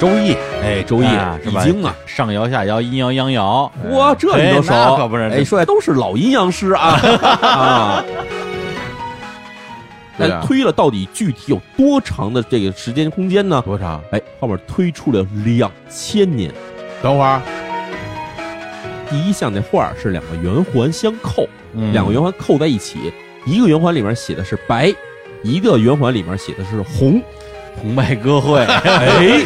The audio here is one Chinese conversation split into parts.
周易，哎，周易啊是吧易经啊，上爻下爻，阴爻阳爻，哇，这你都熟，可不是哎，说来都是老阴阳师啊 啊！对啊但推了到底具体有多长的这个时间空间呢？多长？哎，后面推出了两千年。等会儿，第一项那画是两个圆环相扣，嗯两个圆环扣在一起，一个圆环里面写的是白，一个圆环里面写的是红。红白歌会，哎，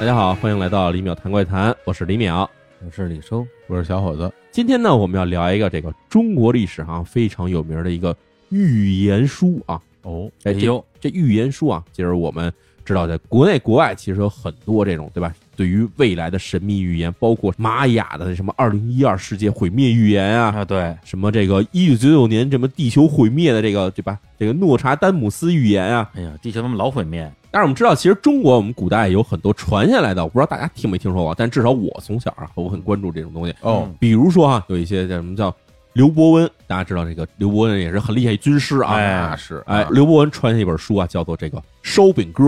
大家好，欢迎来到李淼谈怪谈，我是李淼。我是李收，我是小伙子。今天呢，我们要聊一个这个中国历史上非常有名的一个预言书啊。哦，哎呦这预言书啊，其实我们知道，在国内国外其实有很多这种，对吧？对于未来的神秘预言，包括玛雅的什么二零一二世界毁灭预言啊，啊，对，什么这个一九九九年什么地球毁灭的这个，对吧？这个诺查丹姆斯预言啊。哎呀，地球他们老毁灭，但是我们知道，其实中国我们古代有很多传下来的，我不知道大家听没听说过，但至少我从小啊，我很关注这种东西。哦，比如说啊、有一些叫什么叫刘伯温，大家知道这个刘伯温也是很厉害军师啊。哎那是，哎，啊刘伯温传下一本书啊，叫做这个《烧饼歌》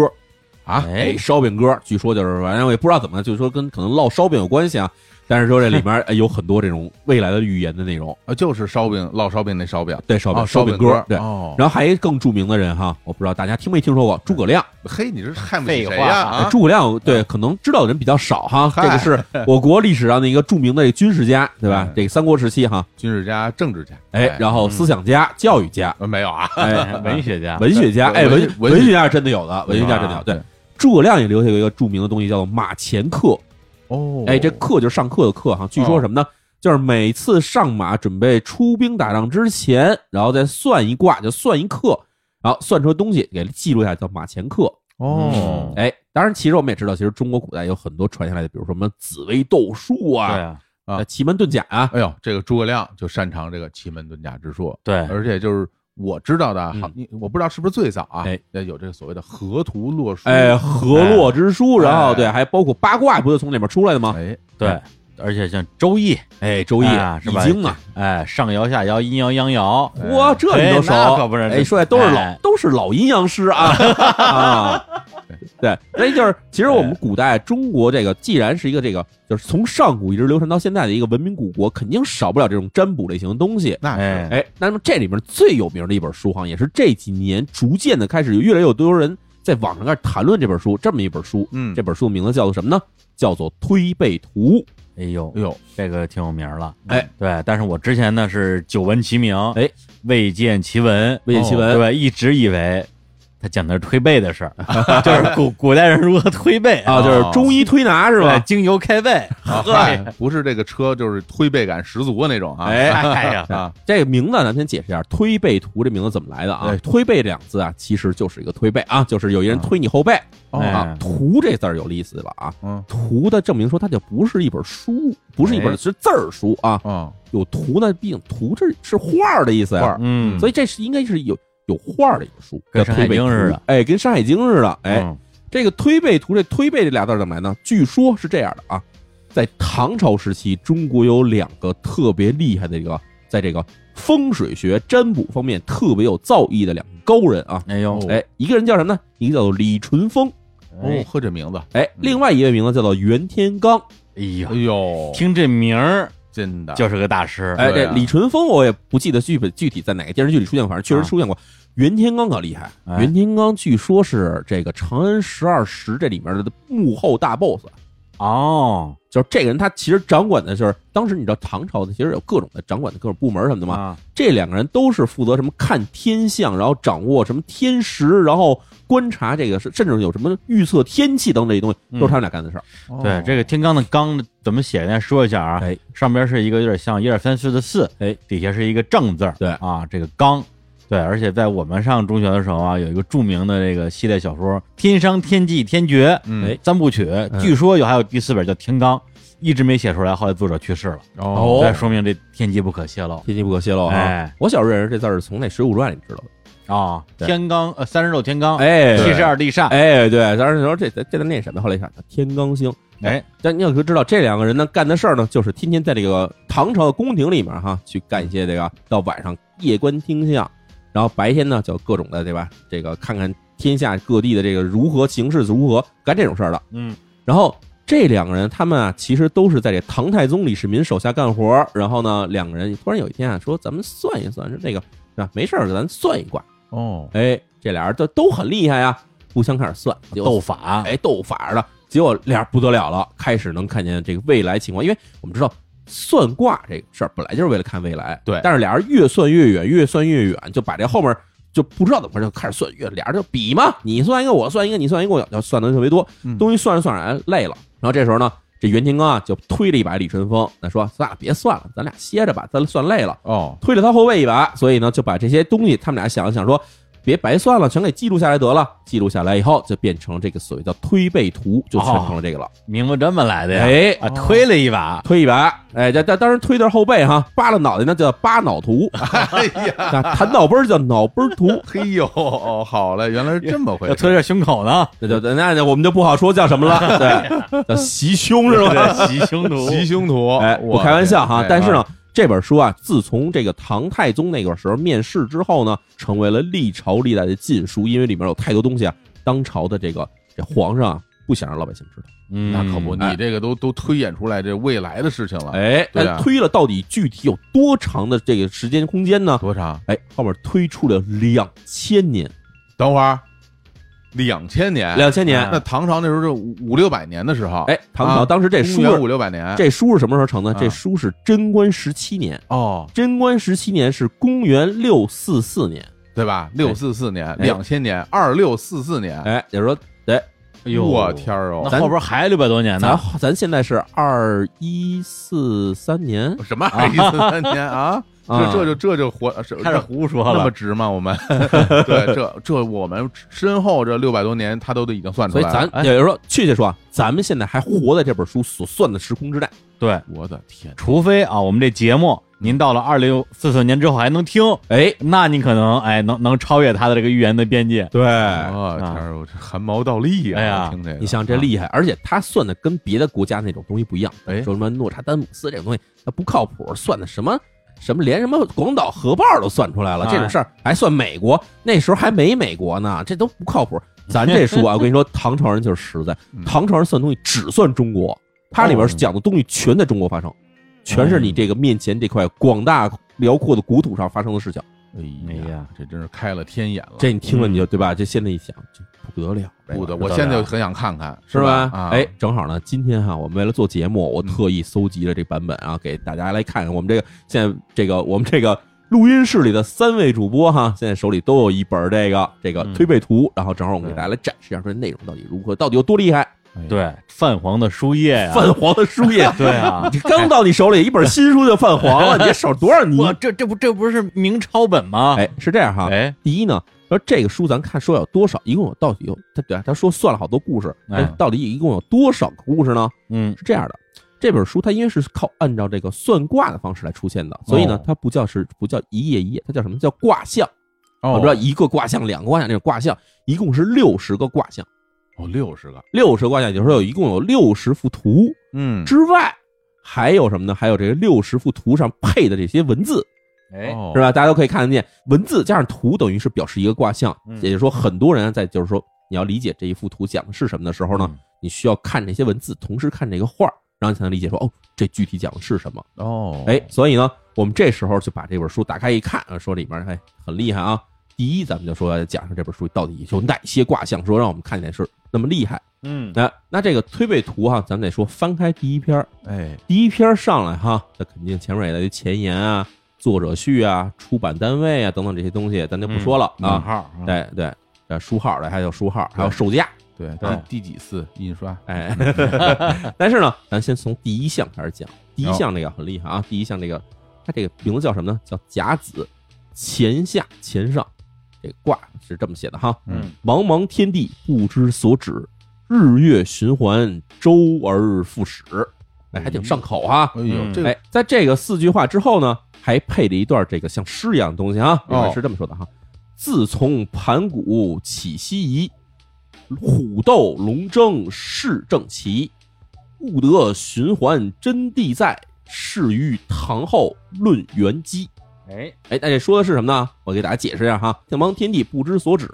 啊，哎，哎，烧饼哥，据说就是反正我也不知道怎么，就是说跟可能烙烧饼有关系啊。但是说这里面 哎有很多这种未来的预言的内容。啊就是烧饼烙烧饼那烧饼，对，烧饼、哦烧饼饼歌，对。哦，然后还有一更著名的人哈，我不知道大家听没听说过诸葛亮。嘿，你这看不起废话谁呀？啊，哎诸葛亮对可能知道的人比较少哈，这个是 我国历史上的一个著名的军事家，对吧哎？这个三国时期哈，军事家、政治家，哎，然后思想家、教育家，呃没有啊？哎，文学家，文学家，哎，文文文文学家是真的有的，文学家真的有。对，诸葛亮也留下一个著名的东西，叫做马前课。哦，哎，这课就是上课的课哈。据说什么呢？就是每次上马准备出兵打仗之前，然后再算一卦，就算一课，然后算出的东西给记录下来，叫马前课。哦，哎，当然，其实我们也知道，其实中国古代有很多传下来的，比如说什么紫薇斗数对啊，啊，奇门遁甲啊，哎呦，这个诸葛亮就擅长这个奇门遁甲之术，对，而且就是我知道的好，你我不知道是不是最早啊，哎呃，有这个所谓的河图洛书，哎，河洛之书，然后哎对，还包括八卦，不就从里面出来的吗？哎，对，而且像周易，哎，周易、啊是吧易经啊，哎，上爻下爻，阴爻阳爻，哇，这你都熟，可不是哎，说的都是老、哎都是老阴阳师啊 啊！对，所以就是，其实我们古代中国这个，既然是一个这个，就是从上古一直流传到现在的一个文明古国，肯定少不了这种占卜类型的东西。那哎是，哎，那么这里面最有名的一本书哈，也是这几年逐渐的开始有越来越多人在网上开始谈论这本书，这么一本书。嗯，这本书的名字叫做什么呢？叫做《推背图》。哎呦哎，呦，这个挺有名了，哎，对，但是我之前呢是久闻其名，哎，未见其文，未见其文，对，一直以为他讲的是推背的事儿，就是古古代人如何推背啊，就是中医推拿是，吧？精油开背，不是这个车，就是推背感十足的那种啊，哎 哎呀，啊，这个名字咱先解释一下，推背图这名字怎么来的啊？推背这两字啊，其实就是一个推背啊，就是有一人推你后背啊。图这字儿有意思了啊，嗯，图的证明说它就不是一本书，不是一本哎是字儿书啊。哦，有图呢，毕竟图这是画儿的意思呀，嗯，所以这是应该是有有画儿的一个书，跟山海叫推背图经似的，哎，跟《山海经》似的，哎，嗯，这个推背图，这推背这俩字儿怎么来呢？据说是这样的啊，在唐朝时期，中国有两个特别厉害的一个，在这个风水学、占卜方面特别有造诣的两个高人啊。哎呦，哦哎，一个人叫什么呢？一个叫做李淳风，哦，呵，这名字，哎，另外一位名字叫做袁天罡。哎呀哎，呦，听这名儿真的。就是个大师，哎，这李淳风我也不记得具本具体在哪个电视剧里出现过，反正确实出现过。袁天罡可厉害，哎。袁天罡据说是这个《长安十二时》这里面的幕后大 boss。哦，就是这个人，他其实掌管的就是当时你知道唐朝的其实有各种的掌管的各种部门什么的嘛。啊，这两个人都是负责什么看天象，然后掌握什么天时，然后观察这个是甚至有什么预测天气等这些东西，嗯都是他们俩干的事儿。对，这个天罡的罡怎么写？咱说一下啊，哎，上边是一个有点像一二三四的四，哎，底下是一个正字儿，对啊，这个罡，对，而且在我们上中学的时候啊，有一个著名的这个系列小说《天商天纪天绝》嗯哎三部曲，据说有还有第四本叫《天罡》，一直没写出来，后来作者去世了，哦对，说明这天机不可泄露天机不可泄露啊！哎我小时候认识这字儿是从那《水浒传》里知道的。啊。对天罡呃，三十六天罡，哎七十二地煞，哎，对，当时说这这在念什么？后来一看，天罡星。哎，但你要知道，这两个人呢干的事儿呢，就是天天在这个唐朝的宫廷里面哈，去干一些这个到晚上夜观天象，然后白天呢就各种的对吧？这个看看天下各地的这个如何形势如何，干这种事儿的。嗯然后这两个人，他们啊，其实都是在这唐太宗李世民手下干活。然后呢，两个人突然有一天啊，说咱们算一算，说这个啊，没事儿，咱算一卦。哦，哎，这俩人都都很厉害呀，互相开始算斗法，哎斗法的，结果俩人不得了了，开始能看见这个未来情况，因为我们知道算卦这个事儿本来就是为了看未来，对但是俩人越算越远，越算越远，就把这后面就不知道怎么回事，就开始算月，俩人就比嘛，你算一个，我算一个，你算一个，我要算的特别多，嗯东西算着算着哎累了，然后这时候呢，这袁天罡啊就推了一把李淳风，那说算了，别算了，咱俩歇着吧，咱算累了。哦，推了他后背一把，所以呢就把这些东西他们俩想了想说，别白算了，全给记录下来得了。记录下来以后，就变成了这个所谓叫推背图，就全成了这个了。名字这么来的呀？哎，啊，推了一把，推一把，哎，这这当然推的是后背哈，扒了脑袋那叫扒脑图，哎呀，啊弹脑杯儿叫脑杯儿图，嘿呦，哦，好嘞，原来是这么回事。要推着胸口呢，那就那那我们就不好说叫什么了，对，叫袭胸是吧？对，袭胸图，袭胸图，哎，不我开玩笑哈天。但是呢哎，这本书啊，自从这个唐太宗那个时候面世之后呢，成为了历朝历代的禁书，因为里面有太多东西啊，当朝的这个这皇上啊不想让老百姓知道。嗯，那可不，哎你这个都都推演出来这未来的事情了，哎，那啊推了到底具体有多长的这个时间空间呢？多长？哎，后面推出了两千年，等会儿，两千年，两千年。那唐朝那时候是五五六百年的时候，哎，唐朝啊当时这书五六百年，这书是什么时候成的？啊。这书是贞观十七年，哦，贞观十七年是公元六四四年。对吧？六四四年，哎。两千年，二六四四年，哎，也就是说，哎，哎呦，我天儿哦，那后边还六百多年咱呢，咱现在是二一四三年，什么二一四三年啊？啊这这就这就活是开始胡说了那么了，值吗？我们 对这这我们身后这六百多年，他都都已经算出来了所以。咱也就是说，确切说啊，咱们现在还活在这本书所算的时空之内。对，我的天，除非啊，我们这节目您到了二零四四年之后还能听，哎，那你可能哎能能超越他的这个预言的边界，对，我天儿，我这汗毛倒立啊！哎呀听这个，你像这厉害，而且他算的跟别的国家那种东西不一样，哎说什么诺查丹姆斯这种东西，它不靠谱，算的什么什么，连什么广岛核爆都算出来了，哎这种事儿还算美国，那时候还没美国呢，这都不靠谱。咱这书啊，我跟你说，唐朝人就是实在嗯，唐朝人算东西只算中国，它里边讲的东西全在中国发生，全是你这个面前这块广大辽阔的国土上发生的事情。哎哎呀呀，这真是开了天眼了，这你听了你就对吧？这现在一想，这不得了，不得，我现在就很想看看，是吧？哎，正好呢，今天哈，我们为了做节目，我特意搜集了这版本啊，给大家来看看。我们这个现在这个我们这个录音室里的三位主播哈，现在手里都有一本这个这个嗯推背图，然后正好我们给大家来展示一下，说内容到底如何，到底有多厉害。对，泛黄的书页呀，泛黄的书页，对啊，你刚到你手里一本新书就泛黄了，你这手多少泥？哇，这这不这不是明抄本吗？哎，是这样哈。哎，第一呢，说这个书咱看说有多少，一共有到底有他对他说算了好多故事，哎。哎，到底一共有多少个故事呢？嗯，是这样的，这本书它因为是靠按照这个算卦的方式来出现的，所以呢哦，它不叫是不叫一页一页，它叫什么？叫卦象？哦，我知道一个卦象、两个卦象，这种卦象一共是六十个卦象，哦，六十个，六十个卦象，也就是说有一共有六十幅图嗯，之外，还有什么呢？还有这个六十幅图上配的这些文字，哎，哦是吧？大家都可以看得见，文字加上图等于是表示一个卦象，嗯也就是说，很多人在就是说你要理解这一幅图讲的是什么的时候呢，嗯你需要看这些文字，同时看这个画儿，然后你才能理解说哦，这具体讲的是什么。哦，哎，所以呢，我们这时候就把这本书打开一看，啊说里面哎很厉害啊。第一，咱们就说讲上这本书到底有哪些卦象，说让我们看起来是那么厉害。嗯，那那这个推背图哈，咱们得说翻开第一篇儿，哎，第一篇儿上来哈，那肯定前面也得有前言啊、作者序啊、出版单位啊等等这些东西，咱就不说了啊。对对，呃，书号的还有书号，还有售价，对，对第第几次印刷？哎，但是呢，咱先从第一项开始讲。第一项这个很厉害啊，第一项这个它这个名字叫什么呢？叫甲子，前下前上，这卦是这么写的哈。嗯，茫茫天地不知所止，日月循环，周而复始。哎，还挺上口哈。哎呦，嗯这个哎，在这个四句话之后呢，还配了一段这个像诗一样的东西啊。里面哦是这么说的哈：自从盘古起西夷，虎斗龙争势正奇，物得循环真谛在，是于唐后论元基。哎，哎，那这说的是什么呢？我给大家解释一下哈。天王天地不知所指，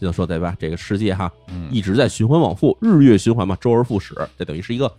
就说对吧？这个世界哈嗯一直在循环往复，日月循环嘛，周而复始，这等于是一个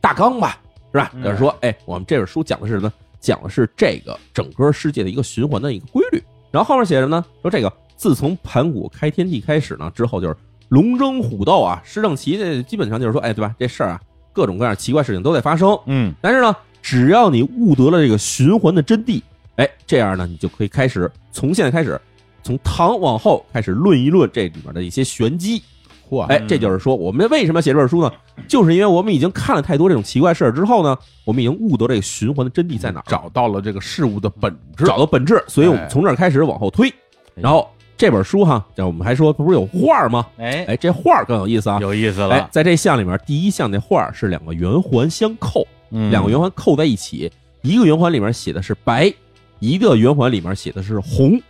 大纲吧，是吧？嗯就是说，哎，我们这本书讲的是什么呢？讲的是这个整个世界的一个循环的一个规律。然后后面写什么呢？说这个自从盘古开天地开始呢，之后就是龙争虎斗啊，施正奇这基本上就是说，哎，对吧？这事儿啊，各种各样奇怪事情都在发生。嗯但是呢，只要你悟得了这个循环的真谛，哎，这样呢，你就可以开始从现在开始，从唐往后开始论一论这里面的一些玄机。嚯，哎，这就是说，我们为什么要写这本书呢？就是因为我们已经看了太多这种奇怪事儿之后呢，我们已经悟得这个循环的真谛在哪儿，找到了这个事物的本质，找到本质，所以我们哎从这儿开始往后推。然后这本书哈，这我们还说不是有画儿吗？哎，哎，这画儿更有意思啊！有意思哎了，，在这项里面，第一项那画儿是两个圆环相扣，嗯两个圆环扣在一起，一个圆环里面写的是白，一个圆环里面写的是红。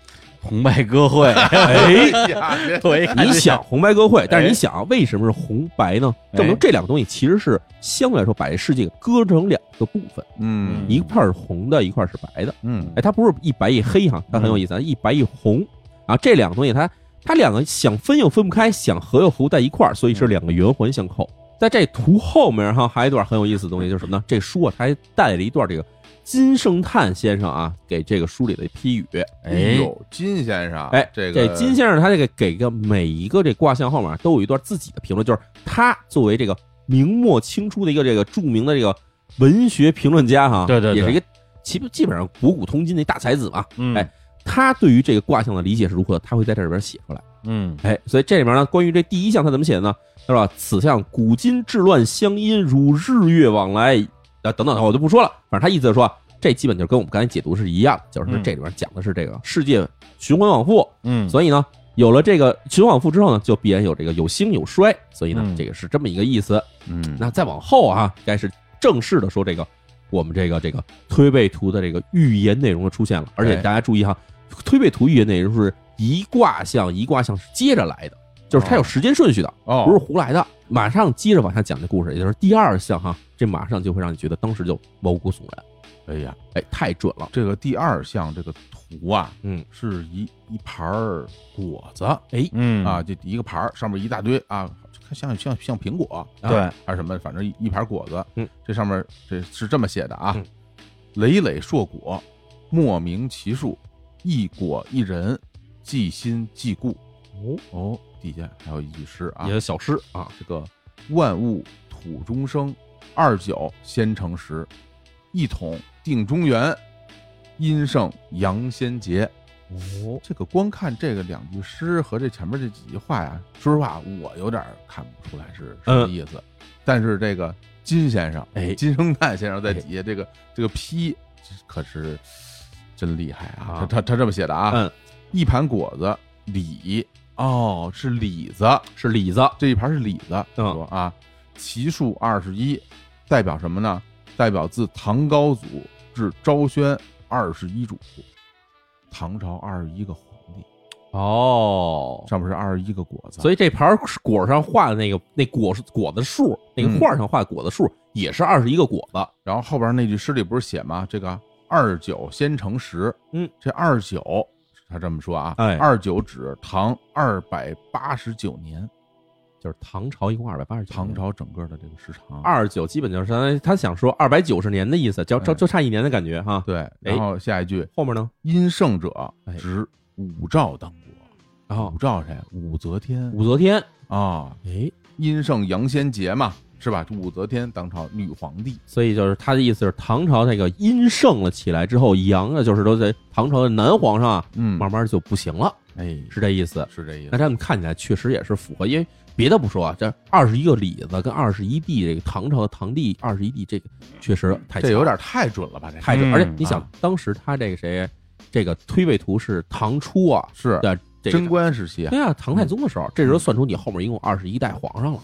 红白歌会，哎，呀，这我一看你想红白歌会，但是哎你想啊，为什么是红白呢？哎证明这两个东西其实是相对来说把这世界割成两个部分，嗯一块是红的，一块是白的。嗯哎，它不是一白一黑哈，它很有意思啊，一白一红啊，这两个东西它它两个想分又分不开，想合又合不在一块儿，所以是两个圆环相扣。在这图后面哈，还有一段很有意思的东西，就是什么呢？这书啊，它还带了一段这个金圣叹先生啊给这个书里的批语。哎哎，呦，金先生，哎，这个金先生他这个给个每一个这卦象后面都有一段自己的评论，就是他作为这个明末清初的一个这个著名的这个文学评论家哈，对对对也是一个基基本上博古通今的大才子嘛。嗯哎他对于这个卦象的理解是如何，他会在这里边写出来。嗯哎，所以这里面呢，关于这第一项他怎么写的呢？是吧：“此项古今治乱相因，如日月往来啊等等，我就不说了。反正他意思就是说，这基本就跟我们刚才解读是一样，就是这里边讲的是这个世界循环往复，嗯，所以呢，有了这个循环往复之后呢，就必然有这个有兴有衰，所以呢，嗯这个是这么一个意思。嗯，那再往后啊，该是正式的说这个我们这个这个推背图的这个预言内容的出现了，而且哎大家注意哈，推背图预言内容是一卦象一卦象是接着来的，就是它有时间顺序的，哦，不是胡来的。马上接着往下讲这故事，也就是第二项哈，这马上就会让你觉得当时就毛骨悚然，哎呀，哎，太准了，这个第二项这个图啊，嗯，是一一盘儿果子。哎，嗯啊，就一个盘儿上面一大堆啊，看像像像苹果，啊。对，还是什么，反正一一盘果子，嗯，这上面这是这么写的啊嗯，累累硕果，莫名其数，一果一人，既心既故。哦，哦，底下还有一句诗啊也，是小诗啊，这个万物土中生，二九先成时，一统定中原，阴盛阳先竭。哦，这个光看这个两句诗和这前面这几句话呀，说实话，我有点看不出来是什么意思。但是这个金先生，哎金圣叹先生在底下这个这个批，可是真厉害啊！啊他他他这么写的啊，嗯，一盘果子，李哦是李子，是李子，这一盘是李子，嗯。说啊，奇数二十一，代表什么呢？代表自唐高祖至昭宣二十一主，唐朝二十一个皇帝，哦，上面是二十一个果子，所以这盘果上画的那个那果果子数，那个嗯画上画的果子数也是二十一个果子。然后后边那句诗里不是写吗？这个二九先成十，嗯，这二九他这么说啊，哎。二九指唐二百八十九年，就是唐朝一共二百八十九，唐朝整个的这个时长。二九基本就是相当于他想说二百九十年的意思，就就哎。就差一年的感觉哈。对，然后下一句后面呢？殷圣者哎执武曌当国，然后武曌谁？武则天。武则天，啊，哎，殷圣杨先杰嘛，是吧？武则天当朝女皇帝，所以就是他的意思是唐朝那个阴盛了起来之后，阳啊就是都在唐朝的男皇上啊，嗯慢慢就不行了，哎，是这意思。是这意思那。这么看起来确实也是符合，因为别的不说啊，这二十一个李子跟二十一帝这个唐朝的唐帝二十一帝这个确实太强这有点太准了吧？这太准，嗯而且你想啊，当时他这个谁，这个推背图是唐初啊是的这个贞观时期啊，对啊，唐太宗的时候，这时候算出你后面一共二十一代皇上了，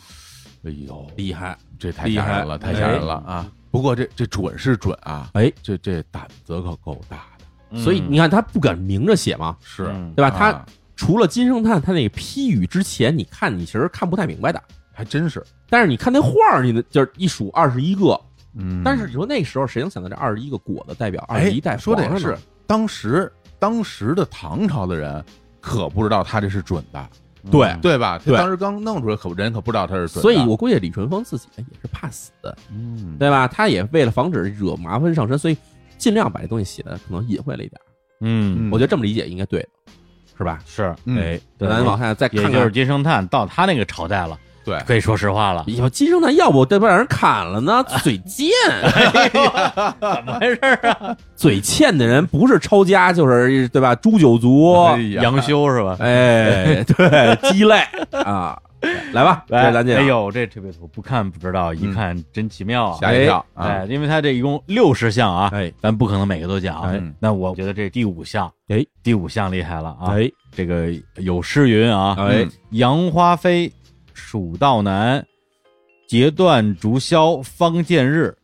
哎呦，厉害！这太吓人了，太吓人了啊！不过这这准是准啊，哎，这这胆子可够大的，嗯。所以你看他不敢明着写嘛，是。嗯。对吧？他啊除了金圣叹他那个批语之前，你看你其实看不太明白的，还真是，但是你看那画儿，你的就是一数二十一个，嗯，但是你说那时候谁能想到这二十一个果子代表二哎十一代说的也是。当时当时的唐朝的人可不知道他这是准的，对对吧？他对当时刚弄出来，可人可不知道他是准的。所以我估计李淳风自己也是怕死，嗯，对吧？他也为了防止惹麻烦上身，所以尽量把这东西写的可能隐晦了一点。嗯，我觉得这么理解应该对的，是吧？是，嗯哎，对咱往下再看看也就是金圣叹到他那个朝代了，对，可以说实话了，要金圣叹，要不得把人砍了呢？嘴贱，怎么回事啊？嘴欠的人不是抄家就是对吧？诛九族，哎杨修是吧？哎，对，鸡肋啊！来吧，来，这咱讲哎呦，这这配图不看不知道，一看真奇妙啊！吓一跳啊！哎，因为它这一共六十项啊，哎咱不可能每个都讲那我觉得这第五项，哎，第五项厉害了啊！哎这个有诗云啊，哎嗯杨花飞，蜀道难，截断竹箫方见日，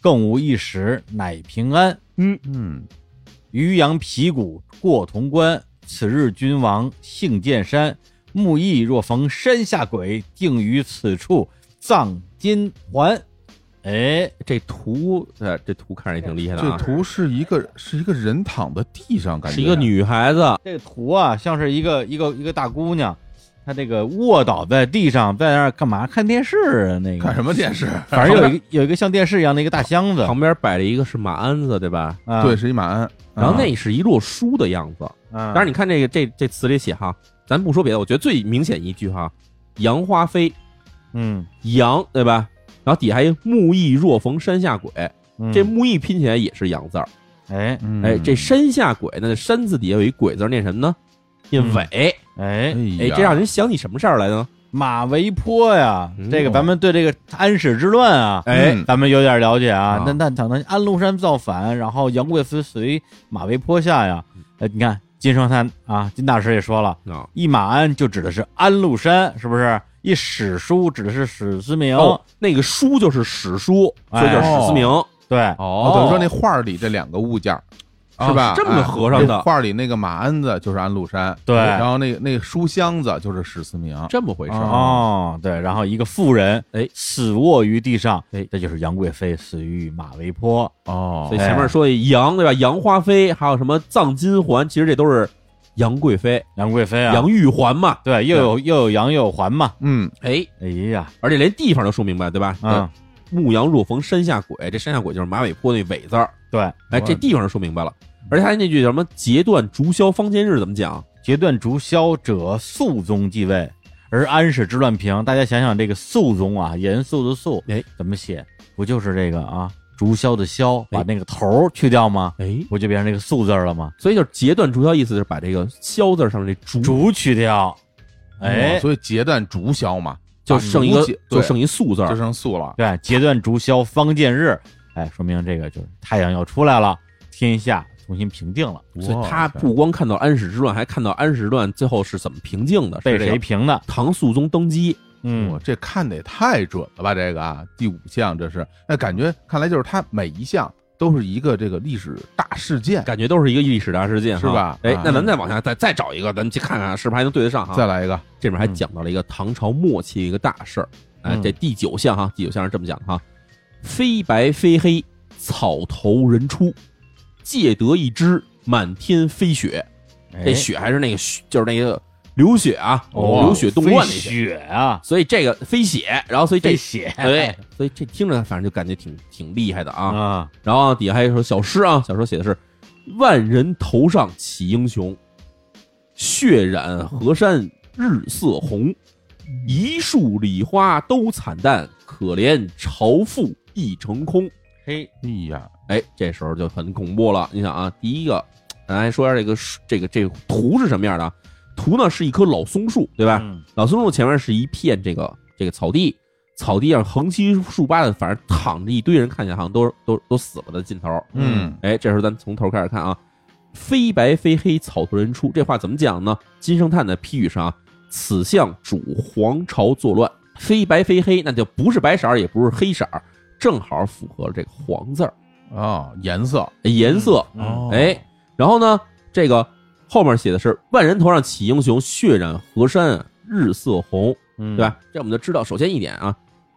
更无一时乃平安。嗯嗯，渔阳皮鼓过潼关，此日君王幸见山。木易若逢山下鬼，定于此处葬金环。哎，这图，呃，这图看着也挺厉害的啊，这图是一个是一个人躺在地上，感觉是一个女孩子，这个图啊，像是一个一个一个大姑娘，她这个卧倒在地上，在那儿干嘛？看电视啊？那个看什么电视？反正有一个有一个像电视一样的一个大箱子，旁边摆着一个是马鞍子，对吧？啊对，，是一马鞍。然后啊那是一摞书的样子。当当然，你看这个这这词里写哈，咱不说别的，我觉得最明显一句哈，杨花飞，嗯，杨对吧？然后底下还一木易若逢山下鬼，嗯这木易拼起来也是杨字儿。哎嗯哎，这山下鬼呢，山字底下有一鬼字，念什么呢？念嗯尾。哎哎，这让人想起什么事儿来呢？马嵬坡呀，嗯这个咱们对这个安史之乱啊，哎嗯咱们有点了解啊啊。那那可能安禄山造反，然后杨贵妃随马嵬坡下呀。哎，你看金圣叹啊，金大师也说了，啊，一马鞍就指的是安禄山，是不是？一史书指的是史思明，哦，那个书就是史书，所以叫史思明。对，哦，等于说那画儿里这两个物件儿是吧？这么哎合上的这画里那个马鞍子就是安禄山，对然后那个那个书箱子就是史思明。这么回事儿。哦，对，然后一个妇人，哎死卧于地上，哎这就是杨贵妃死于马嵬坡。哦所以前面说的杨对吧？杨花飞，还有什么藏金环，其实这都是杨贵妃、杨贵妃啊，杨玉环嘛。对，又有又有杨又有环嘛。嗯，哎，哎呀，而且连地方都说明白，对吧？嗯，牧羊若逢山下鬼，这山下鬼就是马尾坡那尾字儿。对，哎，这地方都说明白了。而且还有那句叫什么“截断竹萧方见日”怎么讲？截断竹萧者，肃宗继位，而安史之乱平。大家想想这个肃宗啊，严肃的肃，哎，怎么写？不就是这个啊？竹萧的箫，哎把那个头儿去掉吗？哎，不就变成这个肃字儿了吗？所以就是截断竹萧，意思是把这个萧字上面这竹竹去掉，哎哦，所以截断竹萧嘛，就剩一个就剩一肃字就。剩肃了。对，截断竹萧方见日，哎，说明这个就是太阳要出来了，天下重新平定了。所以他不光看到安史之乱，还看到安史之乱最后是怎么平静的，被谁平的？唐肃宗登基。嗯，这看的也太准了吧！这个啊，第五项这是，那感觉看来就是他每一项都是一个这个历史大事件。感觉都是一个历史大事件，是吧哎啊，那咱再往下再再找一个，咱们去看看是不是还能对得上哈。再来一个，这边还讲到了一个唐朝末期一个大事儿，哎，嗯这第九项哈，第九项是这么讲的哈：非白非黑，草头人出，借得一枝，满天飞雪。哎这雪还是那个雪，就是那个流血啊，哦流血动乱那飞些。雪啊，所以这个飞血，然后所以这飞血，对，所以这听着反正就感觉挺挺厉害的啊。啊，然后底下还有一首小诗啊，小说写的是万人头上起英雄，血染河山日色红，一树梨花都惨淡，可怜朝父一成空。嘿，哎呀，哎，这时候就很恐怖了。你想啊，第一个，咱来说一下这个树这个这个图是什么样的啊？图呢是一棵老松树，对吧？嗯老松树前面是一片这个这个草地，草地上横七竖八的，反正躺着一堆人，看起来好像都都都死了的劲头。嗯，哎，这时候咱从头开始看啊，非白非黑，草头人出。这话怎么讲呢？金圣叹的批语上啊，此象主皇朝作乱，非白非黑，那就不是白色儿，也不是黑色儿，正好符合这个黄字儿哦，颜色，哎颜色。嗯哎，然后呢，这个后面写的是万人头上起英雄，血染河山日色红，嗯，对吧？这我们就知道，首先一点啊，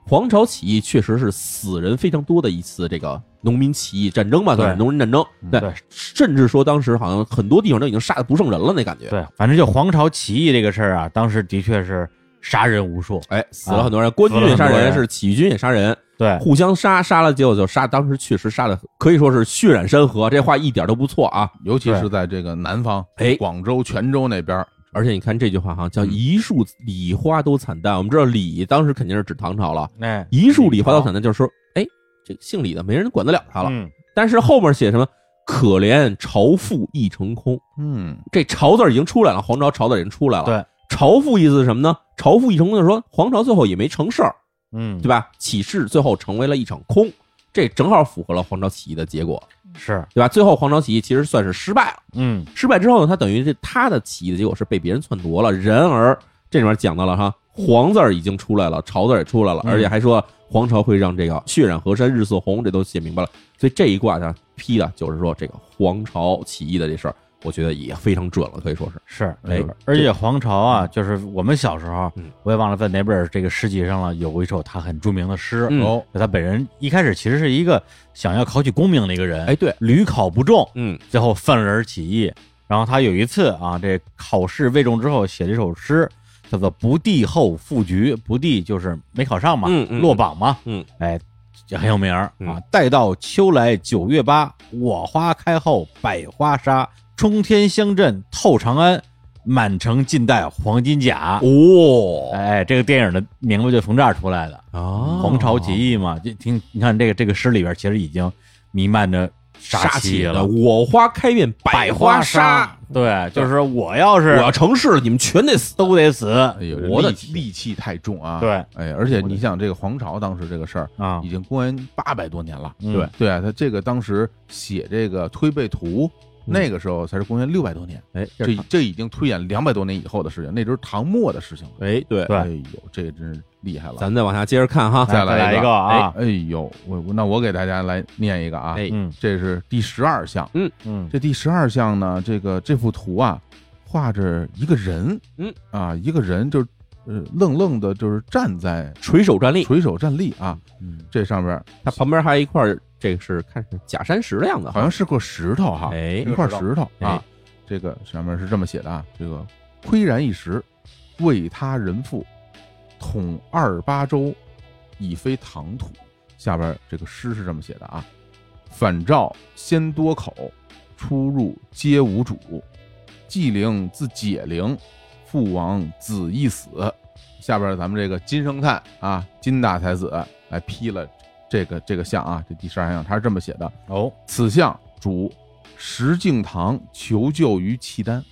黄巢起义确实是死人非常多的一次这个农民起义战争吧，算是对农人战争。对，对甚至说当时好像很多地方都已经杀的不剩人了，那感觉。，对，反正就黄巢起义这个事儿啊，当时的确是杀人无数。哎，死了很多人，官军也杀人是起义军也杀人，对，互相杀，杀了结果就杀，当时确实杀的可以说是血染山河，这话一点都不错啊。尤其是在这个南方，哎广州、泉州那边，而且你看这句话哈，叫嗯一树李花都惨淡。我们知道李当时肯定是指唐朝了，哎，一树李花都惨淡，就是说，哎，这个姓李的没人管得了他了。嗯，但是后面写什么？可怜朝父一成空，嗯，这朝字已经出来了，黄朝朝字已经出来了。对，朝父意思是什么呢？朝父一成空就是说黄朝最后也没成事儿，嗯，对吧？起事最后成为了一场空，这正好符合了黄巢起义的结果，是，对吧？最后黄巢起义其实算是失败了。嗯，失败之后呢，他等于这他的起义的结果是被别人篡夺了。然而这里面讲到了哈，黄字儿已经出来了，朝字儿也出来了，嗯而且还说黄巢会让这个血染河山日色红，这都写明白了。所以这一卦呢，批的就是说这个黄巢起义的这事儿，我觉得也非常准了，可以说是。是，哎哎，而且黄巢啊，就是我们小时候嗯，我也忘了在哪本这个诗集上了，有过一首他很著名的诗。嗯哦，就他本人一开始其实是一个想要考取功名的一个人，哎，，对，屡考不中，嗯最后愤而起义。然后他有一次啊，这考试未中之后写了一首诗，叫做“不第后复局”。不第就是没考上嘛，落榜嘛，嗯，哎，也很有名嗯啊。待到秋来九月八，我花开后百花杀，冲天香阵透长安，满城尽带黄金甲。哦。哎，这个电影的名字就从这儿出来的，啊黄巢起义嘛。就听你看这个这个诗里边，其实已经弥漫着杀气了，我花开遍百花杀，，对，就是我要是我要成事了，你们全得死。都得死哎呦，我的戾气。太重啊！对，哎，而且你想，这个皇朝当时这个事儿啊。已，经公元八百多年了，嗯。对。对啊，他这个当时写这个《推背图》，那个时候才是公元六百多年，哎，这这这已经推演两百多年以后的事情，那都是唐末的事情了。哎对，对哎呦，这真是厉害了。咱再往下接着看哈。再来来一个个啊，哎呦，我我那我给大家来念一个啊，哎嗯。这是第十二项。嗯。嗯。这第十二项呢，这个这幅图啊，画着一个人，嗯。啊，一个人就呃愣愣的，就是站在垂手站立，垂手站立啊。嗯。这上边它旁边还有一块儿，这个是看是假山石的样子，好像是块石头哈，哎一块石头哎啊。这个上面是这么写的啊，这个岿然一时，为他人父，统二八州，已非唐土。下边这个诗是这么写的啊：反照先多口，出入皆无主。纪灵自解灵，父王子亦死。下边咱们这个金圣叹啊，金大才子来批了这个这个像啊，这第十二项他是这么写的：哦，此项主石敬瑭求救于契丹。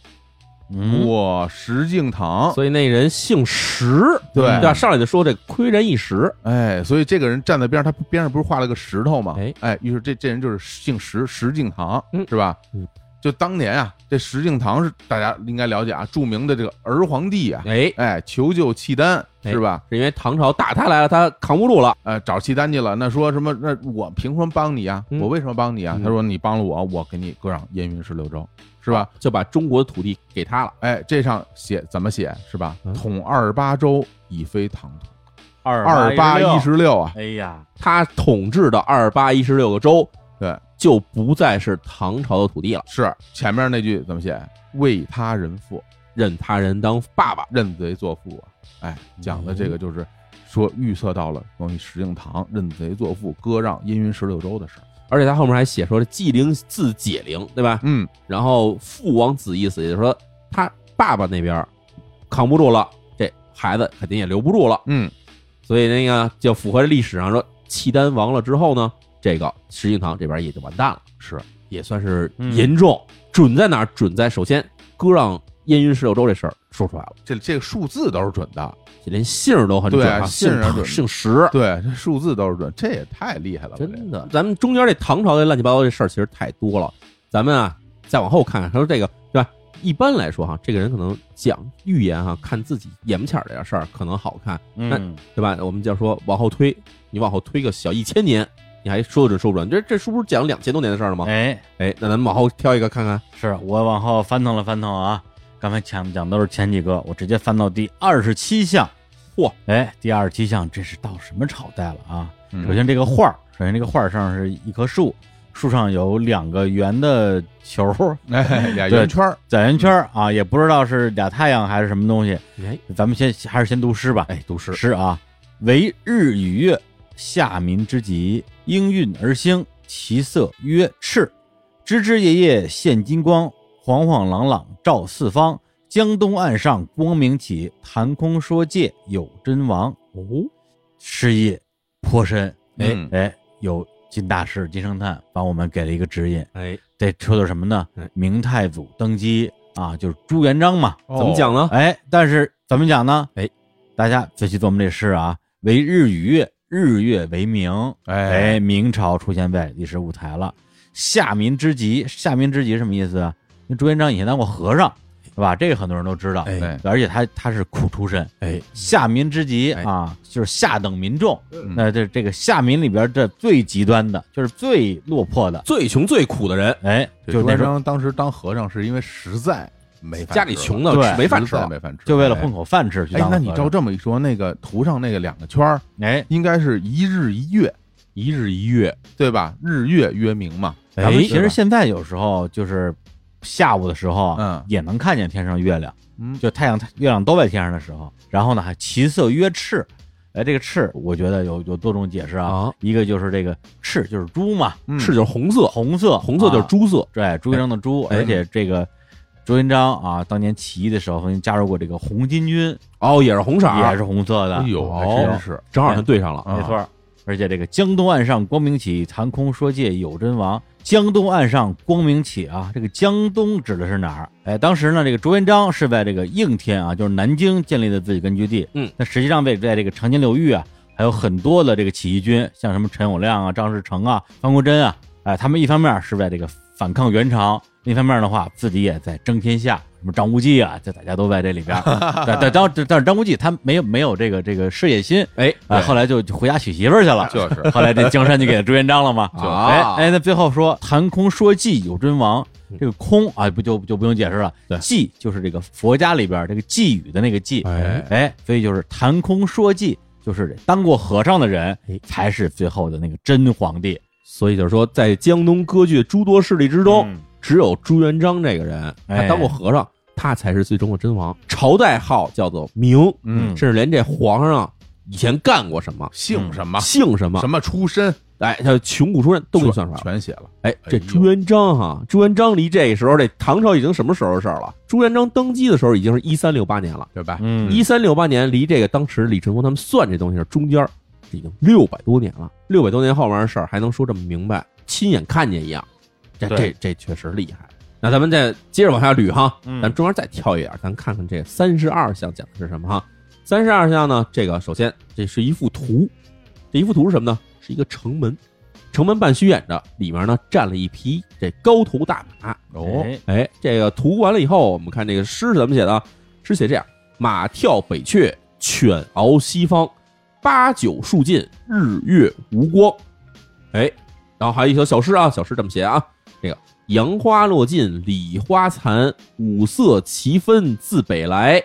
嗯，哇，石敬瑭，所以那人姓石，对？上来就说这亏人一时，哎，所以这个人站在边上，他边上不是画了个石头吗？哎。哎，于是这这人就是姓石，石敬瑭，嗯。是吧？嗯，就当年啊，这石敬瑭是大家应该了解啊，著名的这个儿皇帝啊，哎，哎，求救契丹哎是吧？是因为唐朝打他来了，他扛不住了，呃，找契丹去了，那说什么？那我凭什么帮你啊？嗯我为什么帮你啊？嗯他说你帮了我，我给你割让燕云十六州，是吧？？就把中国的土地给他了。哎，这上写怎么写是吧嗯？统二八州，已非唐土，二二八一，十六啊，哎呀，他统治的二八一十六个州，对，就不再是唐朝的土地了，是前面那句怎么写？为他人父，任他人当爸爸。认贼作父啊！哎，讲的这个就是说预测到了关于石敬瑭认贼作父、割让燕云十六州的事儿。而且他后面还写说，纪灵字解灵，对吧？嗯，然后父王子亦死，也就是说他爸爸那边扛不住了，这孩子肯定也留不住了，嗯，所以那个就符合历史上说，契丹亡了之后呢，这个石敬瑭这边也就完蛋了，是也算是嗯严重。准在哪儿？准在首先割让燕云十六州这事儿说出来了，这这个数字都是准的，这连姓儿都很准对啊，姓姓儿准姓石。对，这数字都是准，这也太厉害了，真的，咱们中间这唐朝的乱七八糟这事儿其实太多了。咱们啊，再往后看看，他说这个对吧？一般来说哈，这个人可能讲预言哈，看自己眼前儿这点事儿可能好看，嗯，对吧？我们就说往后推，你往后推个小一千年，你还说得准说不准？这这书不是讲两千多年的事儿了吗？哎，哎，那咱们往后挑一个看看。是我往后翻腾了翻腾啊，刚才讲讲都是前几个，我直接翻到第二十七项。嚯，哎，第二十七项这是到什么朝代了啊？嗯首先这个画儿首先这个画儿上是一棵树，树上有两个圆的球儿哎，俩 圆圈儿，在圆圈儿啊，也不知道是俩太阳还是什么东西。哎咱们先还是先读诗吧。哎，读诗，诗啊，为日与月，夏民之极，应运而兴，其色曰赤。枝枝叶叶现金光，晃晃朗朗照四方。江东岸上光明起，谈空说界有真王。哦，诗意颇深，哎、嗯哎，有金大师金圣叹帮我们给了一个指引。哎，这说的什么呢哎？明太祖登基啊，就是朱元璋嘛。哦怎么讲呢？哎，但是怎么讲呢？哎，大家仔细琢磨这诗啊，为日与月，日月为明，哎。哎，明朝出现在历史舞台了。夏民之极，夏民之极什么意思啊？因为朱元璋以前当过和尚，是吧？这个很多人都知道。而且他他是苦出身，哎，夏民之极哎。啊，就是下等民众。嗯。那这这个夏民里边这最极端的，就是最落魄的，最穷最苦的人，哎，这朱元璋当时当和尚是因为实在没饭家里穷的没饭吃。没饭吃，就为了哎混口饭吃去哎。那你照这么一说，那个图上那个两个圈儿，哎，应该是一日一月，一日一月，对吧？日月月明嘛。哎咱们其实现在有时候就是下午的时候，嗯也能看见天上月亮，嗯，就太阳、月亮都在天上的时候。然后呢，还其色曰赤，哎，这个赤，我觉得有有多种解释啊。啊一个就是这个赤就是猪嘛，嗯赤就是红色，红色，红色就是啊朱色。对，朱元璋的朱，哎而且这个朱元璋啊，当年起义的时候曾经加入过这个红巾军，哦，也是红色儿，也是红色的，哎呦，还哦真是正好他对上了。啊没错。而且这个江东岸上光明起，谈空说界有真王。江东岸上光明起啊，这个江东指的是哪儿？哎，当时呢，这个朱元璋是在这个应天啊，就是南京建立的自己根据地。嗯，那实际上在在这个长江流域啊，还有很多的这个起义军，像什么陈友谅啊、张士诚啊、方国珍啊，哎，他们一方面是在这个反抗元朝，另一方面的话，自己也在争天下。什么张无忌啊，这大家都在这里边儿。但但当但是张无忌他没有没有这个这个事业心，哎，啊，后来就就回家娶媳妇儿去了。就是后来这江山就给朱元璋了嘛。就是哎哎，那最后说谈空说寂有真王，嗯这个空啊不就就不用解释了。对寂就是这个佛家里边这个寄语的那个寄。哎哎，所以就是谈空说寂，就是当过和尚的人哎才是最后的那个真皇帝。所以就是说，在江东割据诸多势力之中，嗯只有朱元璋这个人，他哎当过和尚，他才是最终的真王。朝代号叫做明，嗯，甚至连这皇上以前干过什么、姓什么姓什么什，么出身哎，他穷苦出身都给算出来了。全写了。哎，这朱元璋哈，朱元璋离这时候这唐朝已经什么时候的事儿了？朱元璋登基的时候已经是一三六八年了。对吧？嗯，一三六八年离这个当时李淳风他们算这东西是中间儿已经六百多年了，六百多年后面的事儿还能说这么明白，亲眼看见一样，这这这确实厉害。那咱们再接着往下捋哈，嗯咱中间再跳一点，咱看看这三十二项讲的是什么哈。三十二项呢，这个首先这是一幅图，这一幅图是什么呢？是一个城门，城门半虚掩着，里面呢站了一匹这高头大马，哦，哎哎，这个图完了以后，我们看这个诗是怎么写的啊？诗写这样：马跳北阙，犬翱西方，八九数尽，日月无光。哎，然后还有一首小诗啊，小诗这么写啊：这个杨花落尽李花残，五色齐分自北来。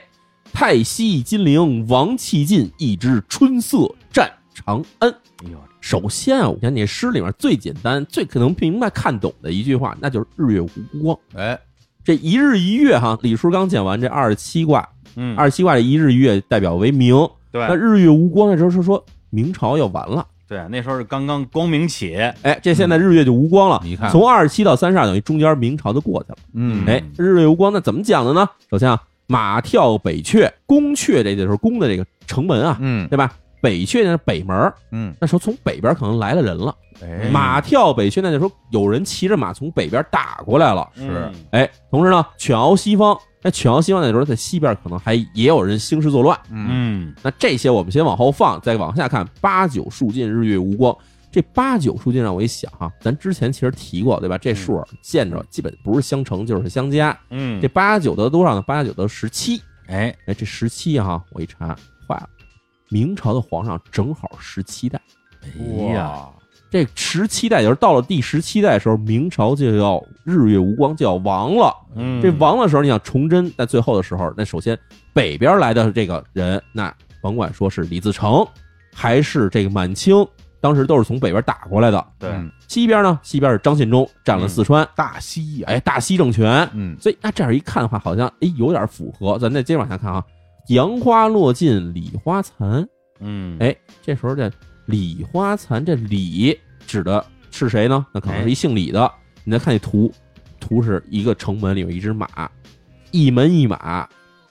太息金陵王气尽，一枝春色占长安。哎呦，首先啊，我看你诗里面最简单、最可能明白看懂的一句话，那就是“日月无光”。哎，这一日一月哈，李叔刚讲完这二十七卦，嗯，二十七卦的一日一月代表为明，对那日月无光的时候是说明朝要完了。对，那时候是刚刚光明起，哎，这现在日月就无光了。你看从二十七到三十二，等于中间明朝就过去了。嗯，哎，日月无光，那怎么讲的呢？首先啊，马跳北阙，宫阙这就是宫的这个城门啊，嗯对吧？北阙呢是北门，嗯，那时候从北边可能来了人了。哎，马跳北阙，那就说有人骑着马从北边打过来了。是嗯哎，同时呢，犬翱西方，那犬翱西方那时候在西边可能还也有人兴师作乱。嗯嗯，那这些我们先往后放，再往下看，八九数尽，日月无光。这八九数尽让我一想哈、咱之前其实提过，对吧？这数见着基本不是相乘就是相加。嗯，这八加九得多少呢？八加九得十七。哎，哎，这十七哈，我一查坏了，明朝的皇上正好十七代。哎呀，哇，这十七代，就是到了第十七代的时候，明朝就要日月无光，就要亡了。嗯，这亡的时候，你想崇祯在最后的时候，那首先北边来的这个人，那甭管说是李自成，还是这个满清，当时都是从北边打过来的。对嗯西边呢，西边是张献忠占了四川，大西呀，哎，大西政权。嗯所以那这样一看的话，好像哎有点符合。咱再接着往下看啊，杨花落尽李花残。嗯，哎，这时候这李花残这李指的是谁呢？那可能是一姓李的。你再看这图，图是一个城门里有一只马，一门一马，